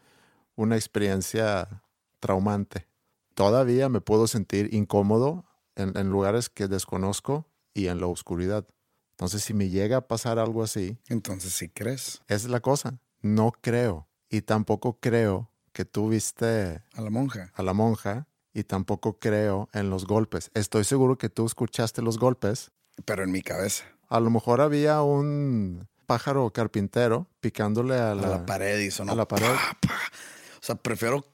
una experiencia traumante. Todavía me puedo sentir incómodo en, en lugares que desconozco y en la oscuridad. Entonces, si me llega a pasar algo así, Entonces sí crees esa es la cosa. No creo. Y tampoco creo que tú viste a la monja. a la monja y tampoco creo en los golpes. Estoy seguro que tú escuchaste los golpes Pero en mi cabeza. a lo mejor había un pájaro carpintero picándole a A la, la, pared y sonó. a la pared. pa, pa. O sea, prefiero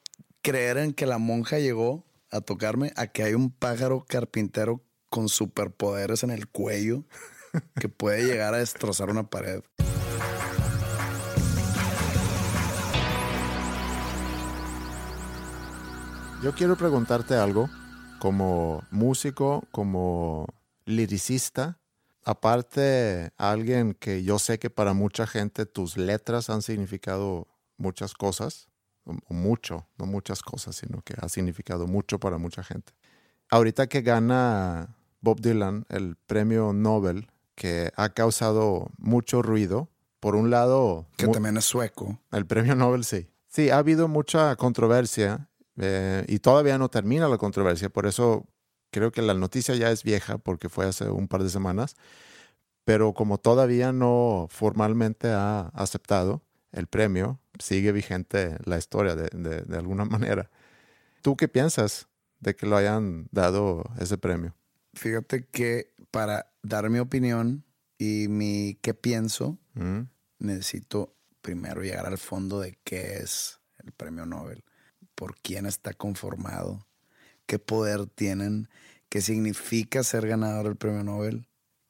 creer en que la monja llegó a tocarme a que hay un pájaro carpintero con superpoderes en el cuello que puede llegar a destrozar una pared. Yo quiero preguntarte algo como músico, como liricista, aparte alguien que yo sé que para mucha gente tus letras han significado muchas cosas, o mucho, no muchas cosas, sino que ha significado mucho para mucha gente. Ahorita que gana Bob Dylan el premio Nobel, que ha causado mucho ruido, por un lado... Que también es sueco. el premio Nobel sí. Sí, ha habido mucha controversia eh, y todavía no termina la controversia, por eso creo que la noticia ya es vieja porque fue hace un par de semanas, pero como todavía no formalmente ha aceptado el premio, sigue vigente la historia de, de- de alguna manera. ¿Tú qué piensas de que lo hayan dado ese premio? Fíjate que para dar mi opinión y mi qué pienso, ¿Mm? necesito primero llegar al fondo de qué es el premio Nobel, por quién está conformado, qué poder tienen, qué significa ser ganador del premio Nobel,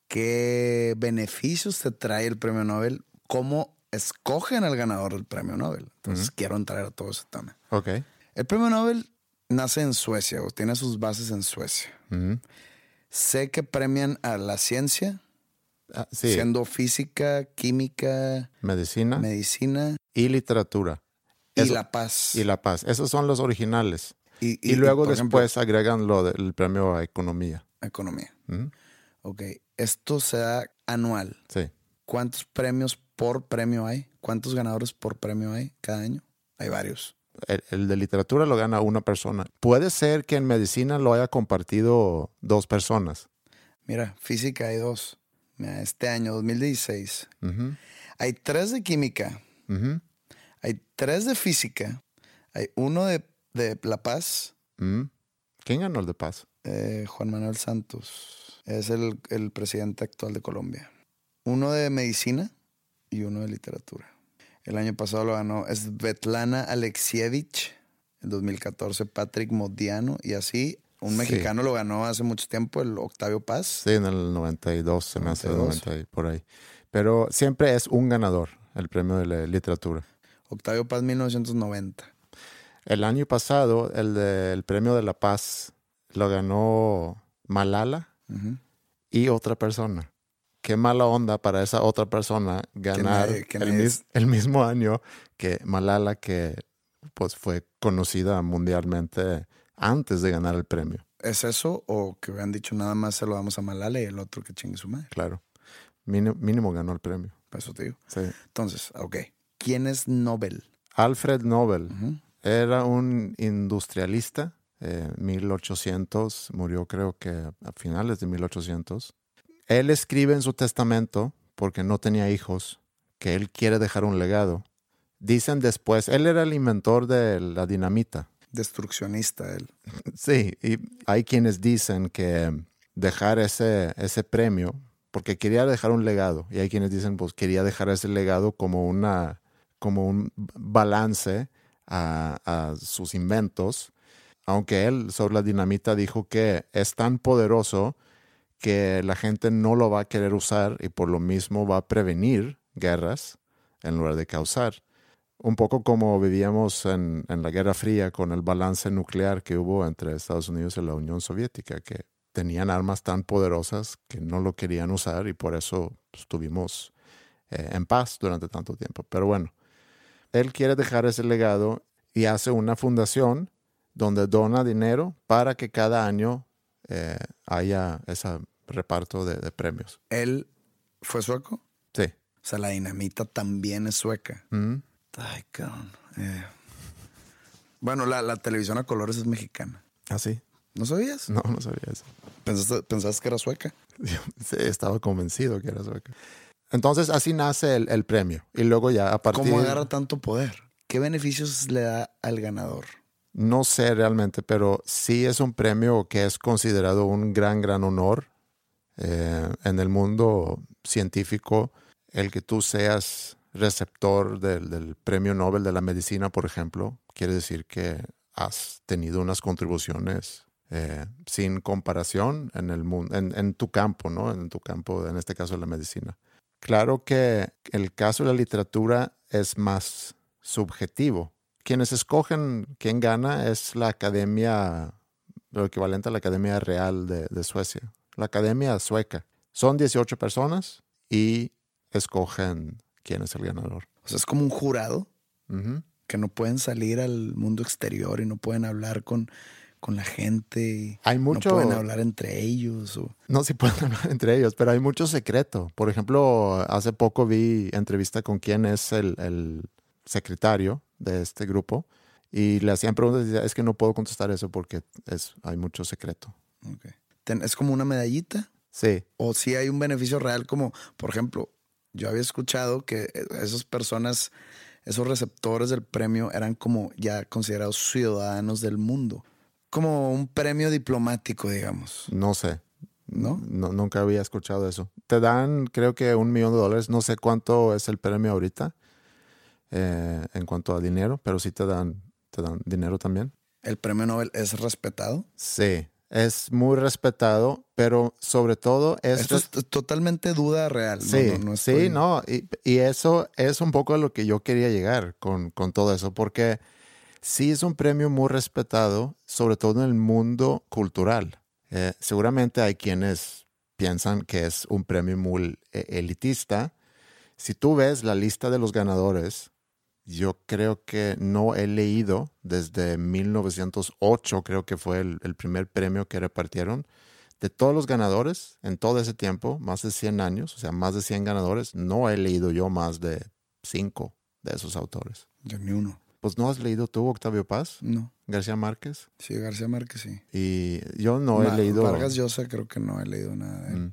qué beneficios te trae el premio Nobel, cómo escogen al ganador del premio Nobel. Entonces quiero entrar a todo ese tema. Ok. El premio Nobel nace en Suecia o tiene sus bases en Suecia. Sé que premian a la ciencia, Ah, sí, siendo física, química, medicina medicina y literatura. Y Eso- la paz. Y la paz. Esos son los originales. Y, Y, y- luego ejemplo, después agregan lo del premio a economía. economía. Ujú. Ok, esto se da anual. Sí. ¿Cuántos premios por premio hay? ¿Cuántos ganadores por premio hay cada año? Hay varios. El, el de literatura lo gana una persona. Puede ser que en medicina lo haya compartido dos personas. Mira, física hay dos. Mira, este año, 2016, Ujú, hay tres de química, ujú, hay tres de física, hay uno de, de La Paz, ujú. ¿Quién ganó el de paz? eh, Juan Manuel Santos, es el, el presidente actual de Colombia. Uno de medicina y uno de literatura. El año pasado lo ganó Svetlana Alexievich, en 2014 Patrick Modiano y así. Un Sí. mexicano lo ganó hace mucho tiempo, el Octavio Paz. Sí, en el 92, se me hace 92. 90 y por ahí. Pero siempre es un ganador el premio de la literatura. Octavio Paz 1990. El año pasado, el del premio de la paz lo ganó Malala y otra persona. Qué mala onda para esa otra persona ganar el, mis- el mismo año que Malala, que pues fue conocida mundialmente antes de ganar el premio, ¿Es eso o que hubieran dicho nada más se lo damos a Malala y el otro que chingue su madre? claro. Mínimo, mínimo ganó el premio. Eso te digo. Sí. Entonces, ok. ¿Quién es Nobel? Alfred Nobel era un industrialista, eh, 1800, murió creo que a finales de 1800. Él escribe en su testamento, porque no tenía hijos, que él quiere dejar un legado. Dicen después, él era el inventor de la dinamita. Destruccionista él. Sí, y hay quienes dicen que dejar ese, ese premio, porque quería dejar un legado, y hay quienes dicen, pues quería dejar ese legado como, una, como un balance a, sus inventos, aunque él sobre la dinamita dijo que es tan poderoso que la gente no lo va a querer usar y por lo mismo va a prevenir guerras en lugar de causar. Un poco como vivíamos en, la Guerra Fría con el balance nuclear que hubo entre Estados Unidos y la Unión Soviética, que tenían armas tan poderosas que no lo querían usar y por eso estuvimos eh, en paz durante tanto tiempo. Pero bueno, él quiere dejar ese legado y hace una fundación donde dona dinero para que cada año eh, haya ese reparto de, de premios. ¿Él fue sueco? Sí. O sea, la dinamita también es sueca. Mm. Ay, cabrón. Eh. Bueno, la, la televisión a colores es mexicana. ¿Ah, sí? ¿No sabías? No, no sabía eso. ¿Pensaste, pensabas que era sueca? Yo sí, estaba convencido que era sueca. Entonces así nace el, el premio. Y luego ya a partir... ¿Cómo agarra tanto poder? ¿Qué beneficios le da al ganador? No sé realmente, pero sí es un premio que es considerado un gran, gran honor eh, en el mundo científico. El que tú seas receptor del, del premio Nobel de la medicina, por ejemplo, quiere decir que has tenido unas contribuciones eh, sin comparación en el mundo, en, en tu campo, ¿no? En tu campo, en este caso la medicina. Claro que el caso de la literatura es más subjetivo. Quienes escogen quién gana es la academia, lo equivalente a la Academia Real de, de Suecia, la Academia Sueca. Son 18 personas y escogen quién es el ganador. O sea, es como un jurado que no pueden salir al mundo exterior y no pueden hablar con, con la gente. Hay mucho- No pueden hablar entre ellos. O... No se pueden hablar entre ellos, pero hay mucho secreto. Por ejemplo, hace poco vi entrevista con quién es el, el secretario de este grupo y le hacían preguntas y decía, es que no puedo contestar eso porque es, hay mucho secreto. ¿Es como una medallita? Sí, ¿O si hay un beneficio real? Como, por ejemplo, yo había escuchado que eh, esas personas, esos receptores del premio eran como ya considerados ciudadanos del mundo. Como un premio diplomático, digamos. no sé. ¿No? No, nunca había escuchado eso. Te dan, creo que un millón de dólares. No sé cuánto es el premio ahorita eh, en cuanto a dinero, pero sí te dan, te dan dinero también. ¿El premio Nobel es respetado? Sí, es muy respetado, pero sobre todo es... Esto es totalmente duda real. Sí, No, no sí, estoy- no. Y, y eso es un poco a lo que yo quería llegar con, con todo eso, porque sí es un premio muy respetado, sobre todo en el mundo cultural. Eh, seguramente hay quienes piensan que es un premio muy eh, elitista. Si tú ves la lista de los ganadores, yo creo que no he leído desde 1908, creo que fue el, primer premio que repartieron. De todos los ganadores en todo ese tiempo, más de 100 años, o sea, más de 100 ganadores, no he leído yo más de 5 de esos autores. Ni uno. Pues no has leído tú Octavio Paz, No. García Márquez, Sí, García Márquez sí. y yo no he leído... Vargas Llosa creo que no he leído nada de él. Mm.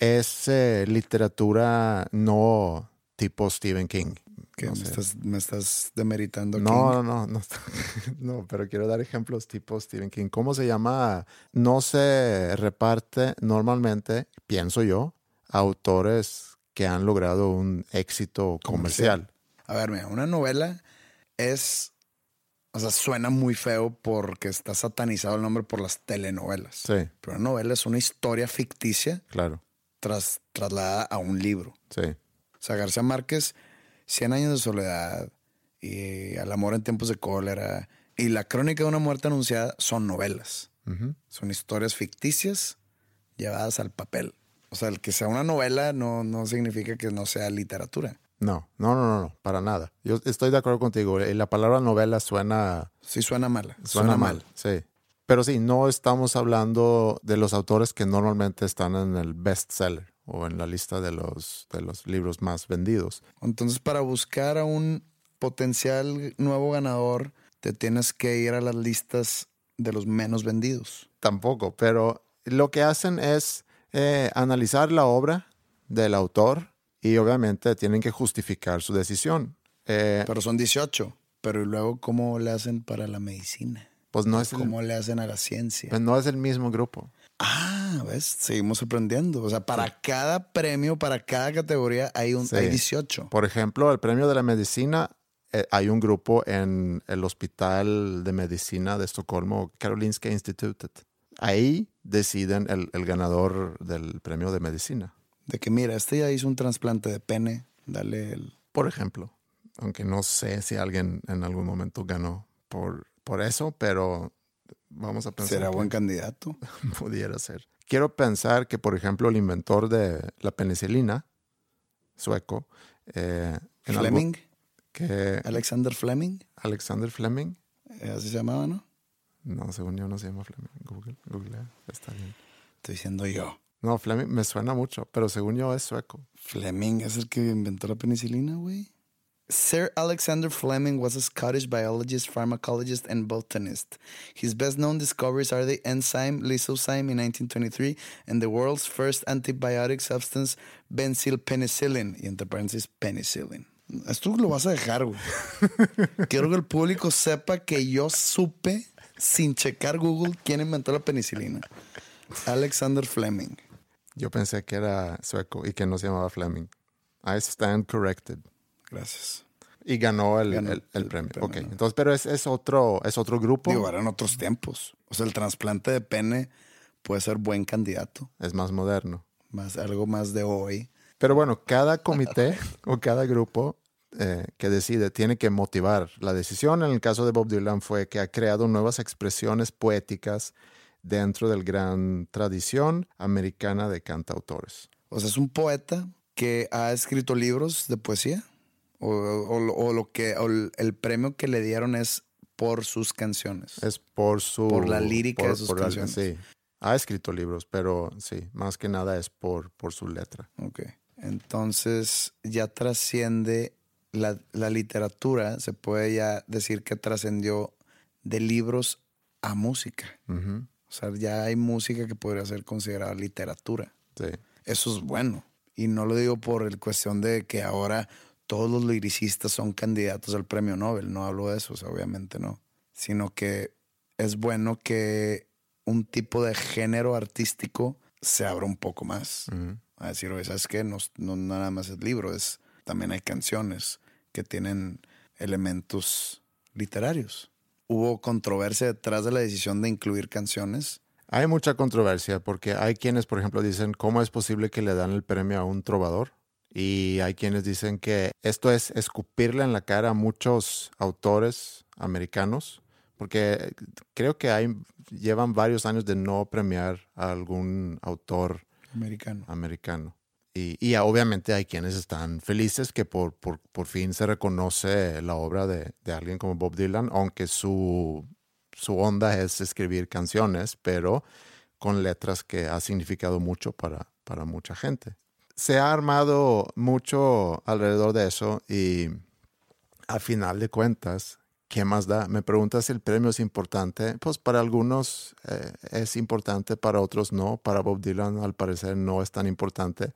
Es eh, literatura no tipo Stephen King. ¿Qué? No me, sé. estás, me estás demeritando. No, King? no, no, no, no, pero quiero dar ejemplos tipo Stephen King. ¿Cómo se llama? No se reparte normalmente, pienso yo, a autores que han logrado un éxito comercial. A ver, mira, una novela es. O sea, suena muy feo porque está satanizado el nombre por las telenovelas. Sí, Pero una novela es una historia ficticia claro, tras, trasladada a un libro. sí, O sea, García Márquez, Cien años de soledad, y Al amor en tiempos de cólera, y La crónica de una muerte anunciada son novelas. Son historias ficticias llevadas al papel. O sea, el que sea una novela no, no significa que no sea literatura. No, no, no, no, no, para nada. Yo estoy de acuerdo contigo. eh, La palabra novela suena Sí suena mala. Suena, mal. sí. Pero sí, no estamos hablando de los autores que normalmente están en el bestseller o en la lista de los, de los libros más vendidos. Entonces, para buscar a un potencial nuevo ganador, te tienes que ir a las listas de los menos vendidos. Tampoco, pero lo que hacen es eh, analizar la obra del autor y obviamente tienen que justificar su decisión. Eh, Pero son 18. Pero ¿y luego, ¿cómo le hacen para la medicina? pues no es, el, ¿Cómo le hacen a la ciencia? pues no es el mismo grupo. Ah, ¿ves? Seguimos aprendiendo. O sea, para cada premio, para cada categoría, hay, un, Sí. hay 18. Por ejemplo, el premio de la medicina, eh, hay un grupo en el Hospital de Medicina de Estocolmo, Karolinska Institutet. ahí deciden el, el ganador del premio de medicina, De que mira, este ya hizo un trasplante de pene, dale el... por ejemplo. Aunque no sé si alguien en algún momento ganó por, por eso, pero vamos a pensar. Será buen candidato. pudiera ser. Quiero pensar que, por ejemplo, el inventor de la penicilina, sueco, eh, en algo- Fleming, que Alexander Fleming, Alexander Fleming, eh, así se llamaba, ¿no? no, según yo no se llama Fleming. Google, Google, está bien. Estoy diciendo yo. No, Fleming me suena mucho, pero según yo es sueco. Fleming es el que inventó la penicilina, güey. Sir Alexander Fleming was a Scottish biologist, pharmacologist, and botanist. His best known discoveries are the enzyme lysozyme in 1923 and the world's first antibiotic substance, benzylpenicillin, y entre paréntesis, penicillin. Esto lo vas a dejar, güey. Quiero que el público sepa que yo supe, sin checar Google, quién inventó la penicilina. Alexander Fleming. Yo pensé que era sueco y que no se llamaba Fleming. I stand corrected. Gracias. Y ganó el, Ganó el- el el premio. premio, Ok, ¿no? entonces, pero es, es otro, es otro grupo. Digo, eran otros tiempos. O sea, el trasplante de pene puede ser buen candidato. es más moderno. Más, algo más de hoy. Pero bueno, cada comité o cada grupo eh, que decide tiene que motivar. La decisión en el caso de Bob Dylan fue que ha creado nuevas expresiones poéticas dentro del gran tradición americana de cantautores. O sea, es un poeta que ha escrito libros de poesía. O, o- o lo que o el premio que le dieron es por sus canciones. Es por su... Por la lírica de sus la- canciones. sí, ha escrito libros, pero sí, más que nada es por, por su letra. Ok. Entonces ya trasciende la, la literatura, se puede ya decir que trascendió de libros a música. Ujú, O sea, ya hay música que podría ser considerada literatura. Sí. Eso es bueno. Y no lo digo por el cuestión de que ahora todos los lyricistas son candidatos al premio Nobel. No hablo de eso, o sea, obviamente no. Sino que es bueno que un tipo de género artístico se abra un poco más. A decir, oye, ¿sabes qué? No, no nada más es libro, es, también hay canciones que tienen elementos literarios. Hubo controversia detrás de la decisión de incluir canciones. Hay mucha controversia porque hay quienes, por ejemplo, dicen cómo es posible que le dan el premio a un trovador y hay quienes dicen que esto es escupirle en la cara a muchos autores americanos porque creo que hay llevan varios años de no premiar a algún autor Americano. americano. Y, obviamente hay quienes están felices que por, por, por fin se reconoce la obra de, de alguien como Bob Dylan, aunque su, su onda es escribir canciones, pero con letras que ha significado mucho para, para mucha gente. Se ha armado mucho alrededor de eso y a final de cuentas, ¿qué más da? Me preguntas si el premio es importante. Pues para algunos eh, es importante, para otros no. Para Bob Dylan al parecer no es tan importante.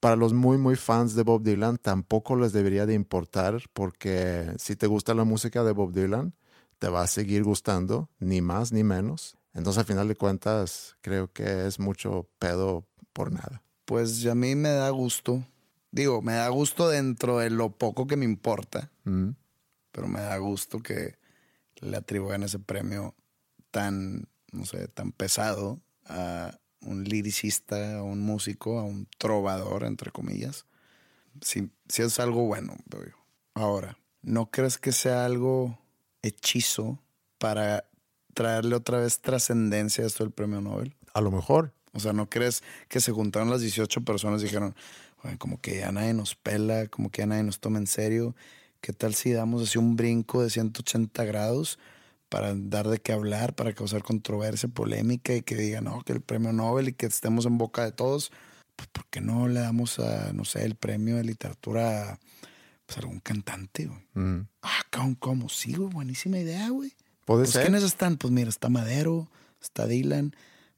Para los muy, muy fans de Bob Dylan tampoco les debería de importar porque si te gusta la música de Bob Dylan, te va a seguir gustando, ni más ni menos. Entonces al final de cuentas creo que es mucho pedo por nada. Pues a mí me da gusto. Digo, me da gusto dentro de lo poco que me importa, Mm. Pero me da gusto que le atribuyan ese premio tan, no sé, tan pesado a un liricista, a un músico, a un trovador, entre comillas. Sí, sí es algo bueno, yo. Ahora, ¿no crees que sea algo hechizo para traerle otra vez trascendencia a esto del premio Nobel? A lo mejor. O sea, ¿no crees que se juntaron las 18 personas y dijeron, "Oye, como que ya nadie nos pela, como que ya nadie nos toma en serio? ¿Qué tal si damos así un brinco de 180 grados para dar de qué hablar, para causar controversia, polémica y que digan, no, que el premio Nobel y que estemos en boca de todos? Pues, ¿por qué no le damos a, no sé, el premio de literatura a pues, a algún cantante, güey? Mm. Ah, ¿cómo? ¿cómo? Sí, güey, buenísima idea, güey. Puede Pues, ser. ¿quiénes están? Pues mira, está Madero, está Dylan.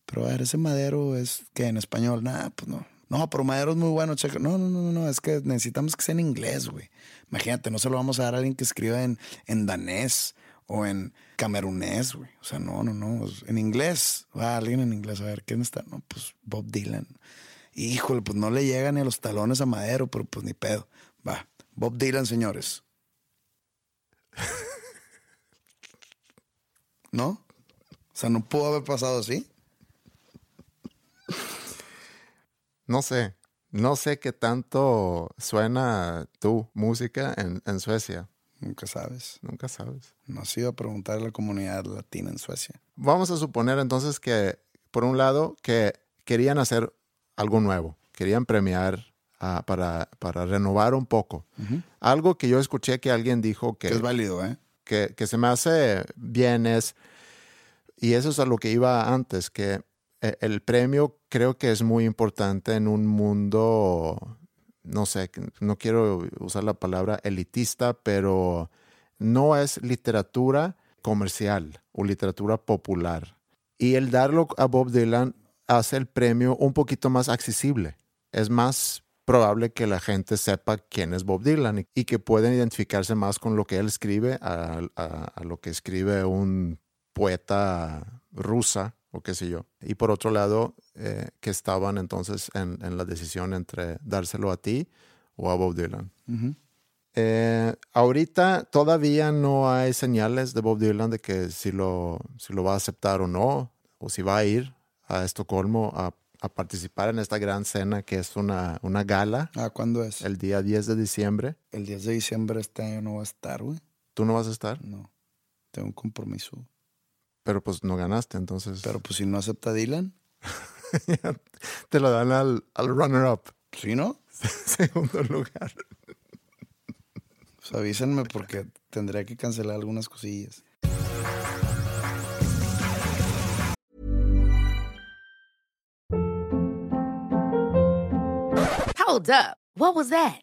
Pero a ver, ese Madero es que en español, nada, pues no. No, pero Madero es muy bueno, checa. No, no, no, no, es que necesitamos que sea en inglés, güey. Imagínate, no se lo vamos a dar a alguien que escriba en, en danés o en camerunés, güey. O sea, no, no, no. En inglés. Va alguien en inglés. A ver, ¿quién está? No, pues Bob Dylan. Híjole, pues no le llega ni a los talones a Madero, pero pues ni pedo. Va. Bob Dylan, señores. ¿No? O sea, no pudo haber pasado así. No sé. No sé qué tanto suena tu música en, en Suecia. Nunca sabes. Nunca sabes. No has ido a preguntar a la comunidad latina en Suecia. Vamos a suponer entonces que, por un lado, que querían hacer algo nuevo. Querían premiar ah, para, para renovar un poco. Algo que yo escuché que alguien dijo que, Que es válido, ¿eh? que, que se me hace bien es, y eso es a lo que iba antes, que el premio creo que es muy importante en un mundo, no sé, no quiero usar la palabra elitista, pero no es literatura comercial o literatura popular. Y el darlo a Bob Dylan hace el premio un poquito más accesible. Es más probable que la gente sepa quién es Bob Dylan y, que pueden identificarse más con lo que él escribe a- a lo que escribe un poeta rusa o qué sé yo. Y por otro lado, eh, que estaban entonces en, en la decisión entre dárselo a ti o a Bob Dylan. Eh, ahorita todavía no hay señales de Bob Dylan de que si lo, si lo va a aceptar o no, o si va a ir a Estocolmo a, a participar en esta gran cena que es una, una gala Ah, ¿cuándo es? El, el día 10 de diciembre. 10 de diciembre este año no va a estar, güey. ¿Tú no vas a estar? No. Tengo un compromiso. Pero pues no ganaste, entonces Pero pues si no acepta Dylan, te lo dan al, al runner-up, ¿sí no? segundo lugar. Pues avísenme porque tendría que cancelar algunas cosillas. Hold up. What was that?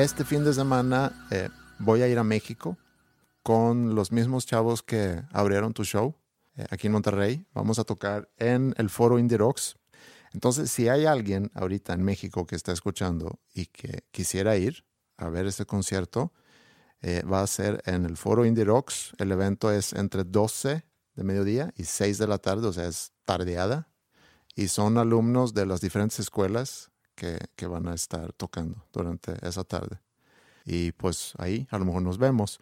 Este fin de semana eh, voy a ir a México con los mismos chavos que abrieron tu show eh, aquí en Monterrey. Vamos a tocar en el foro Indie Rocks. Entonces, si hay alguien ahorita en México que está escuchando y que quisiera ir a ver este concierto, eh, va a ser en el foro Indie Rocks. El evento es entre 12 de mediodía y 6 de la tarde, o sea, es tardeada. Y son alumnos de las diferentes escuelas que, que van a estar tocando durante esa tarde. Y pues ahí a lo mejor nos vemos.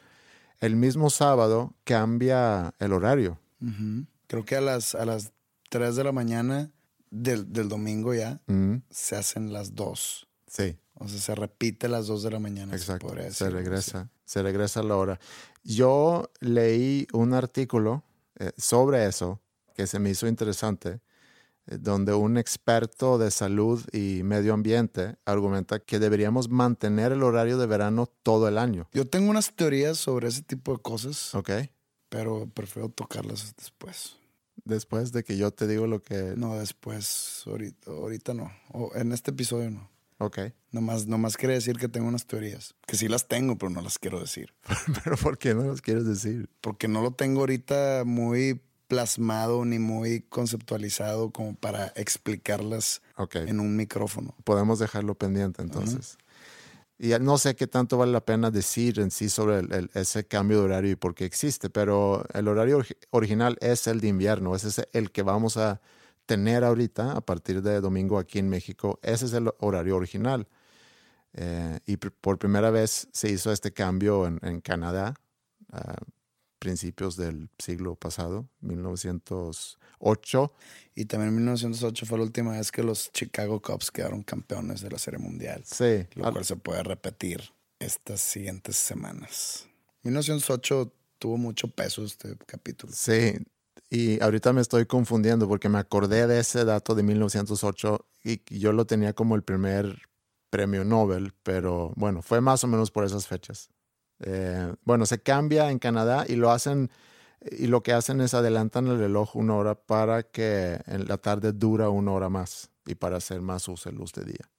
El mismo sábado cambia el horario. Creo que a las, a las 3 de la mañana del, del domingo ya se hacen las 2. sí, O sea, se repite las 2 de la mañana. exacto. Se regresa, se regresa a la hora. Yo leí un artículo eh, sobre eso que se me hizo interesante, donde un experto de salud y medio ambiente argumenta que deberíamos mantener el horario de verano todo el año. Yo tengo unas teorías sobre ese tipo de cosas, ¿Ok? pero prefiero tocarlas después. Después de que yo te digo lo que... No, después, ahorita, ahorita no. O en este episodio no. Ok. Nomás, nomás quiere decir que tengo unas teorías. Que sí las tengo, pero no las quiero decir. Pero ¿por qué no los quieres decir? Porque no lo tengo ahorita muy plasmado ni muy conceptualizado como para explicarlas Ok. en un micrófono. podemos dejarlo pendiente entonces. Y ya no sé qué tanto vale la pena decir en sí sobre el- el- ese cambio de horario y por qué existe, pero el horario orgi- original es el de invierno, ese es el que vamos a tener ahorita a partir de domingo aquí en México. Ese es el horario original. Eh, y por primera vez se hizo este cambio en, en Canadá a principios del siglo pasado, 1908. Y también en 1908 fue la última vez que los Chicago Cubs quedaron campeones de la Serie Mundial. Sí, Lo al- cual se puede repetir estas siguientes semanas. 1908 tuvo mucho peso este capítulo. Sí, Y ahorita me estoy confundiendo porque me acordé de ese dato de 1908 y yo lo tenía como el primer premio Nobel, pero bueno, fue más o menos por esas fechas. Eh, bueno, se cambia en Canadá y lo hacen y lo que hacen es adelantan el reloj una hora para que en la tarde dura una hora más y para hacer más uso de luz de día.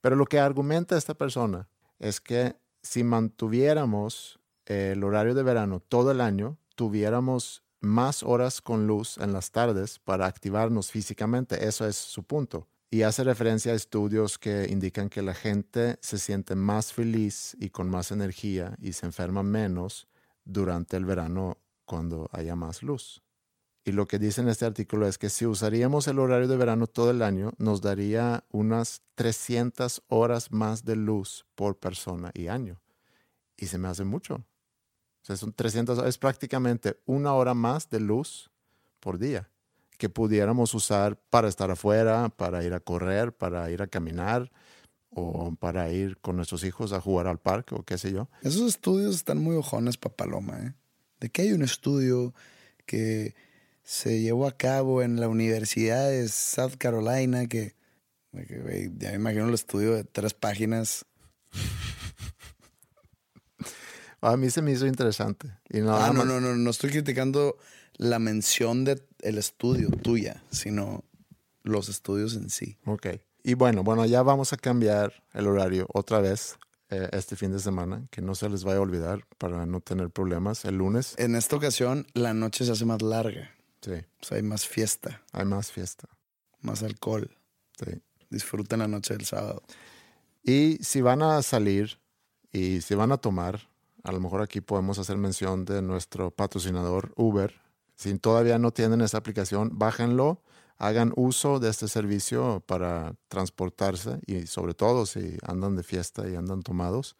Pero lo que argumenta esta persona es que si mantuviéramos el horario de verano todo el año, tuviéramos más horas con luz en las tardes para activarnos físicamente. Eso es su punto. Y hace referencia a estudios que indican que la gente se siente más feliz y con más energía y se enferma menos durante el verano cuando haya más luz. Y lo que dice en este artículo es que si usaríamos el horario de verano todo el año, nos daría unas 300 horas más de luz por persona y año. Y se me hace mucho. O sea, son 300, es prácticamente una hora más de luz por día que pudiéramos usar para estar afuera, para ir a correr, para ir a caminar o para ir con nuestros hijos a jugar al parque o qué sé yo. Esos estudios están muy ojones para Paloma, ¿eh? De que hay un estudio que se llevó a cabo en la Universidad de South Carolina que, ya me imagino el estudio de tres páginas. A mí se me hizo interesante. Y no, ah, no, no, no, no estoy criticando la mención del el estudio tuya, sino los estudios en sí. Ok. Y bueno, bueno, ya vamos a cambiar el horario otra vez eh, este fin de semana, que no se les vaya a olvidar para no tener problemas el lunes. En esta ocasión, la noche se hace más larga. Sí. O sea, hay más fiesta. Hay más fiesta. Más alcohol. Sí. Disfruten la noche del sábado. Y si van a salir y si van a tomar, a lo mejor aquí podemos hacer mención de nuestro patrocinador Uber. Si todavía no tienen esa aplicación, bájenlo, hagan uso de este servicio para transportarse y sobre todo si andan de fiesta y andan tomados,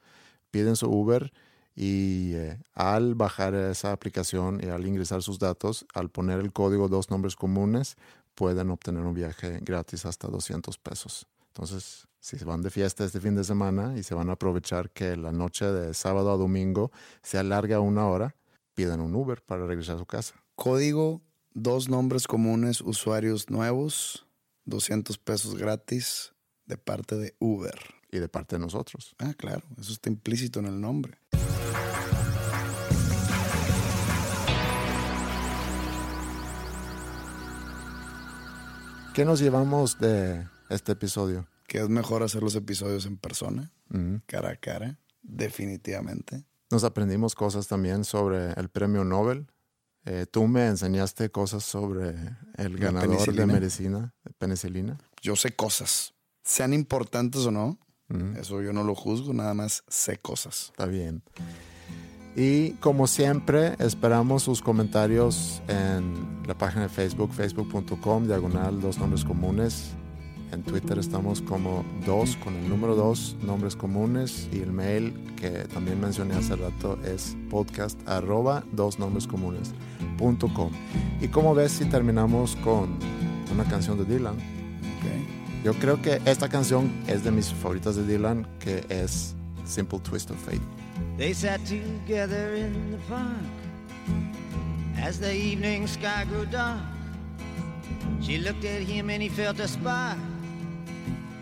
piden su Uber y eh, al bajar esa aplicación y al ingresar sus datos, al poner el código dos nombres comunes, pueden obtener un viaje gratis hasta 200 pesos. Entonces, si se van de fiesta este fin de semana y se van a aprovechar que la noche de sábado a domingo se alarga una hora, piden un Uber para regresar a su casa. Código, dos nombres comunes, usuarios nuevos, 200 pesos gratis de parte de Uber. Y de parte de nosotros. Ah, claro, eso está implícito en el nombre. ¿Qué nos llevamos de este episodio? Que es mejor hacer los episodios en persona, cara a cara, definitivamente. Nos aprendimos cosas también sobre el premio Nobel. Eh, tú me enseñaste cosas sobre el ganador de medicina, de penicilina. Yo sé cosas, sean importantes o no. Eso yo no lo juzgo, nada más sé cosas. Está bien. Y como siempre, esperamos sus comentarios en la página de Facebook, facebook.com, diagonal, dos nombres comunes. En Twitter estamos como dos, con el número dos, nombres comunes. Y el mail que también mencioné hace rato es podcast arroba dos nombres comunes punto com. Y como ves, si terminamos con una canción de Dylan. Yo creo que esta canción es de mis favoritas de Dylan, que es Simple Twist of Fate. They sat together in the park as the evening sky grew dark. She looked at him and he felt a spark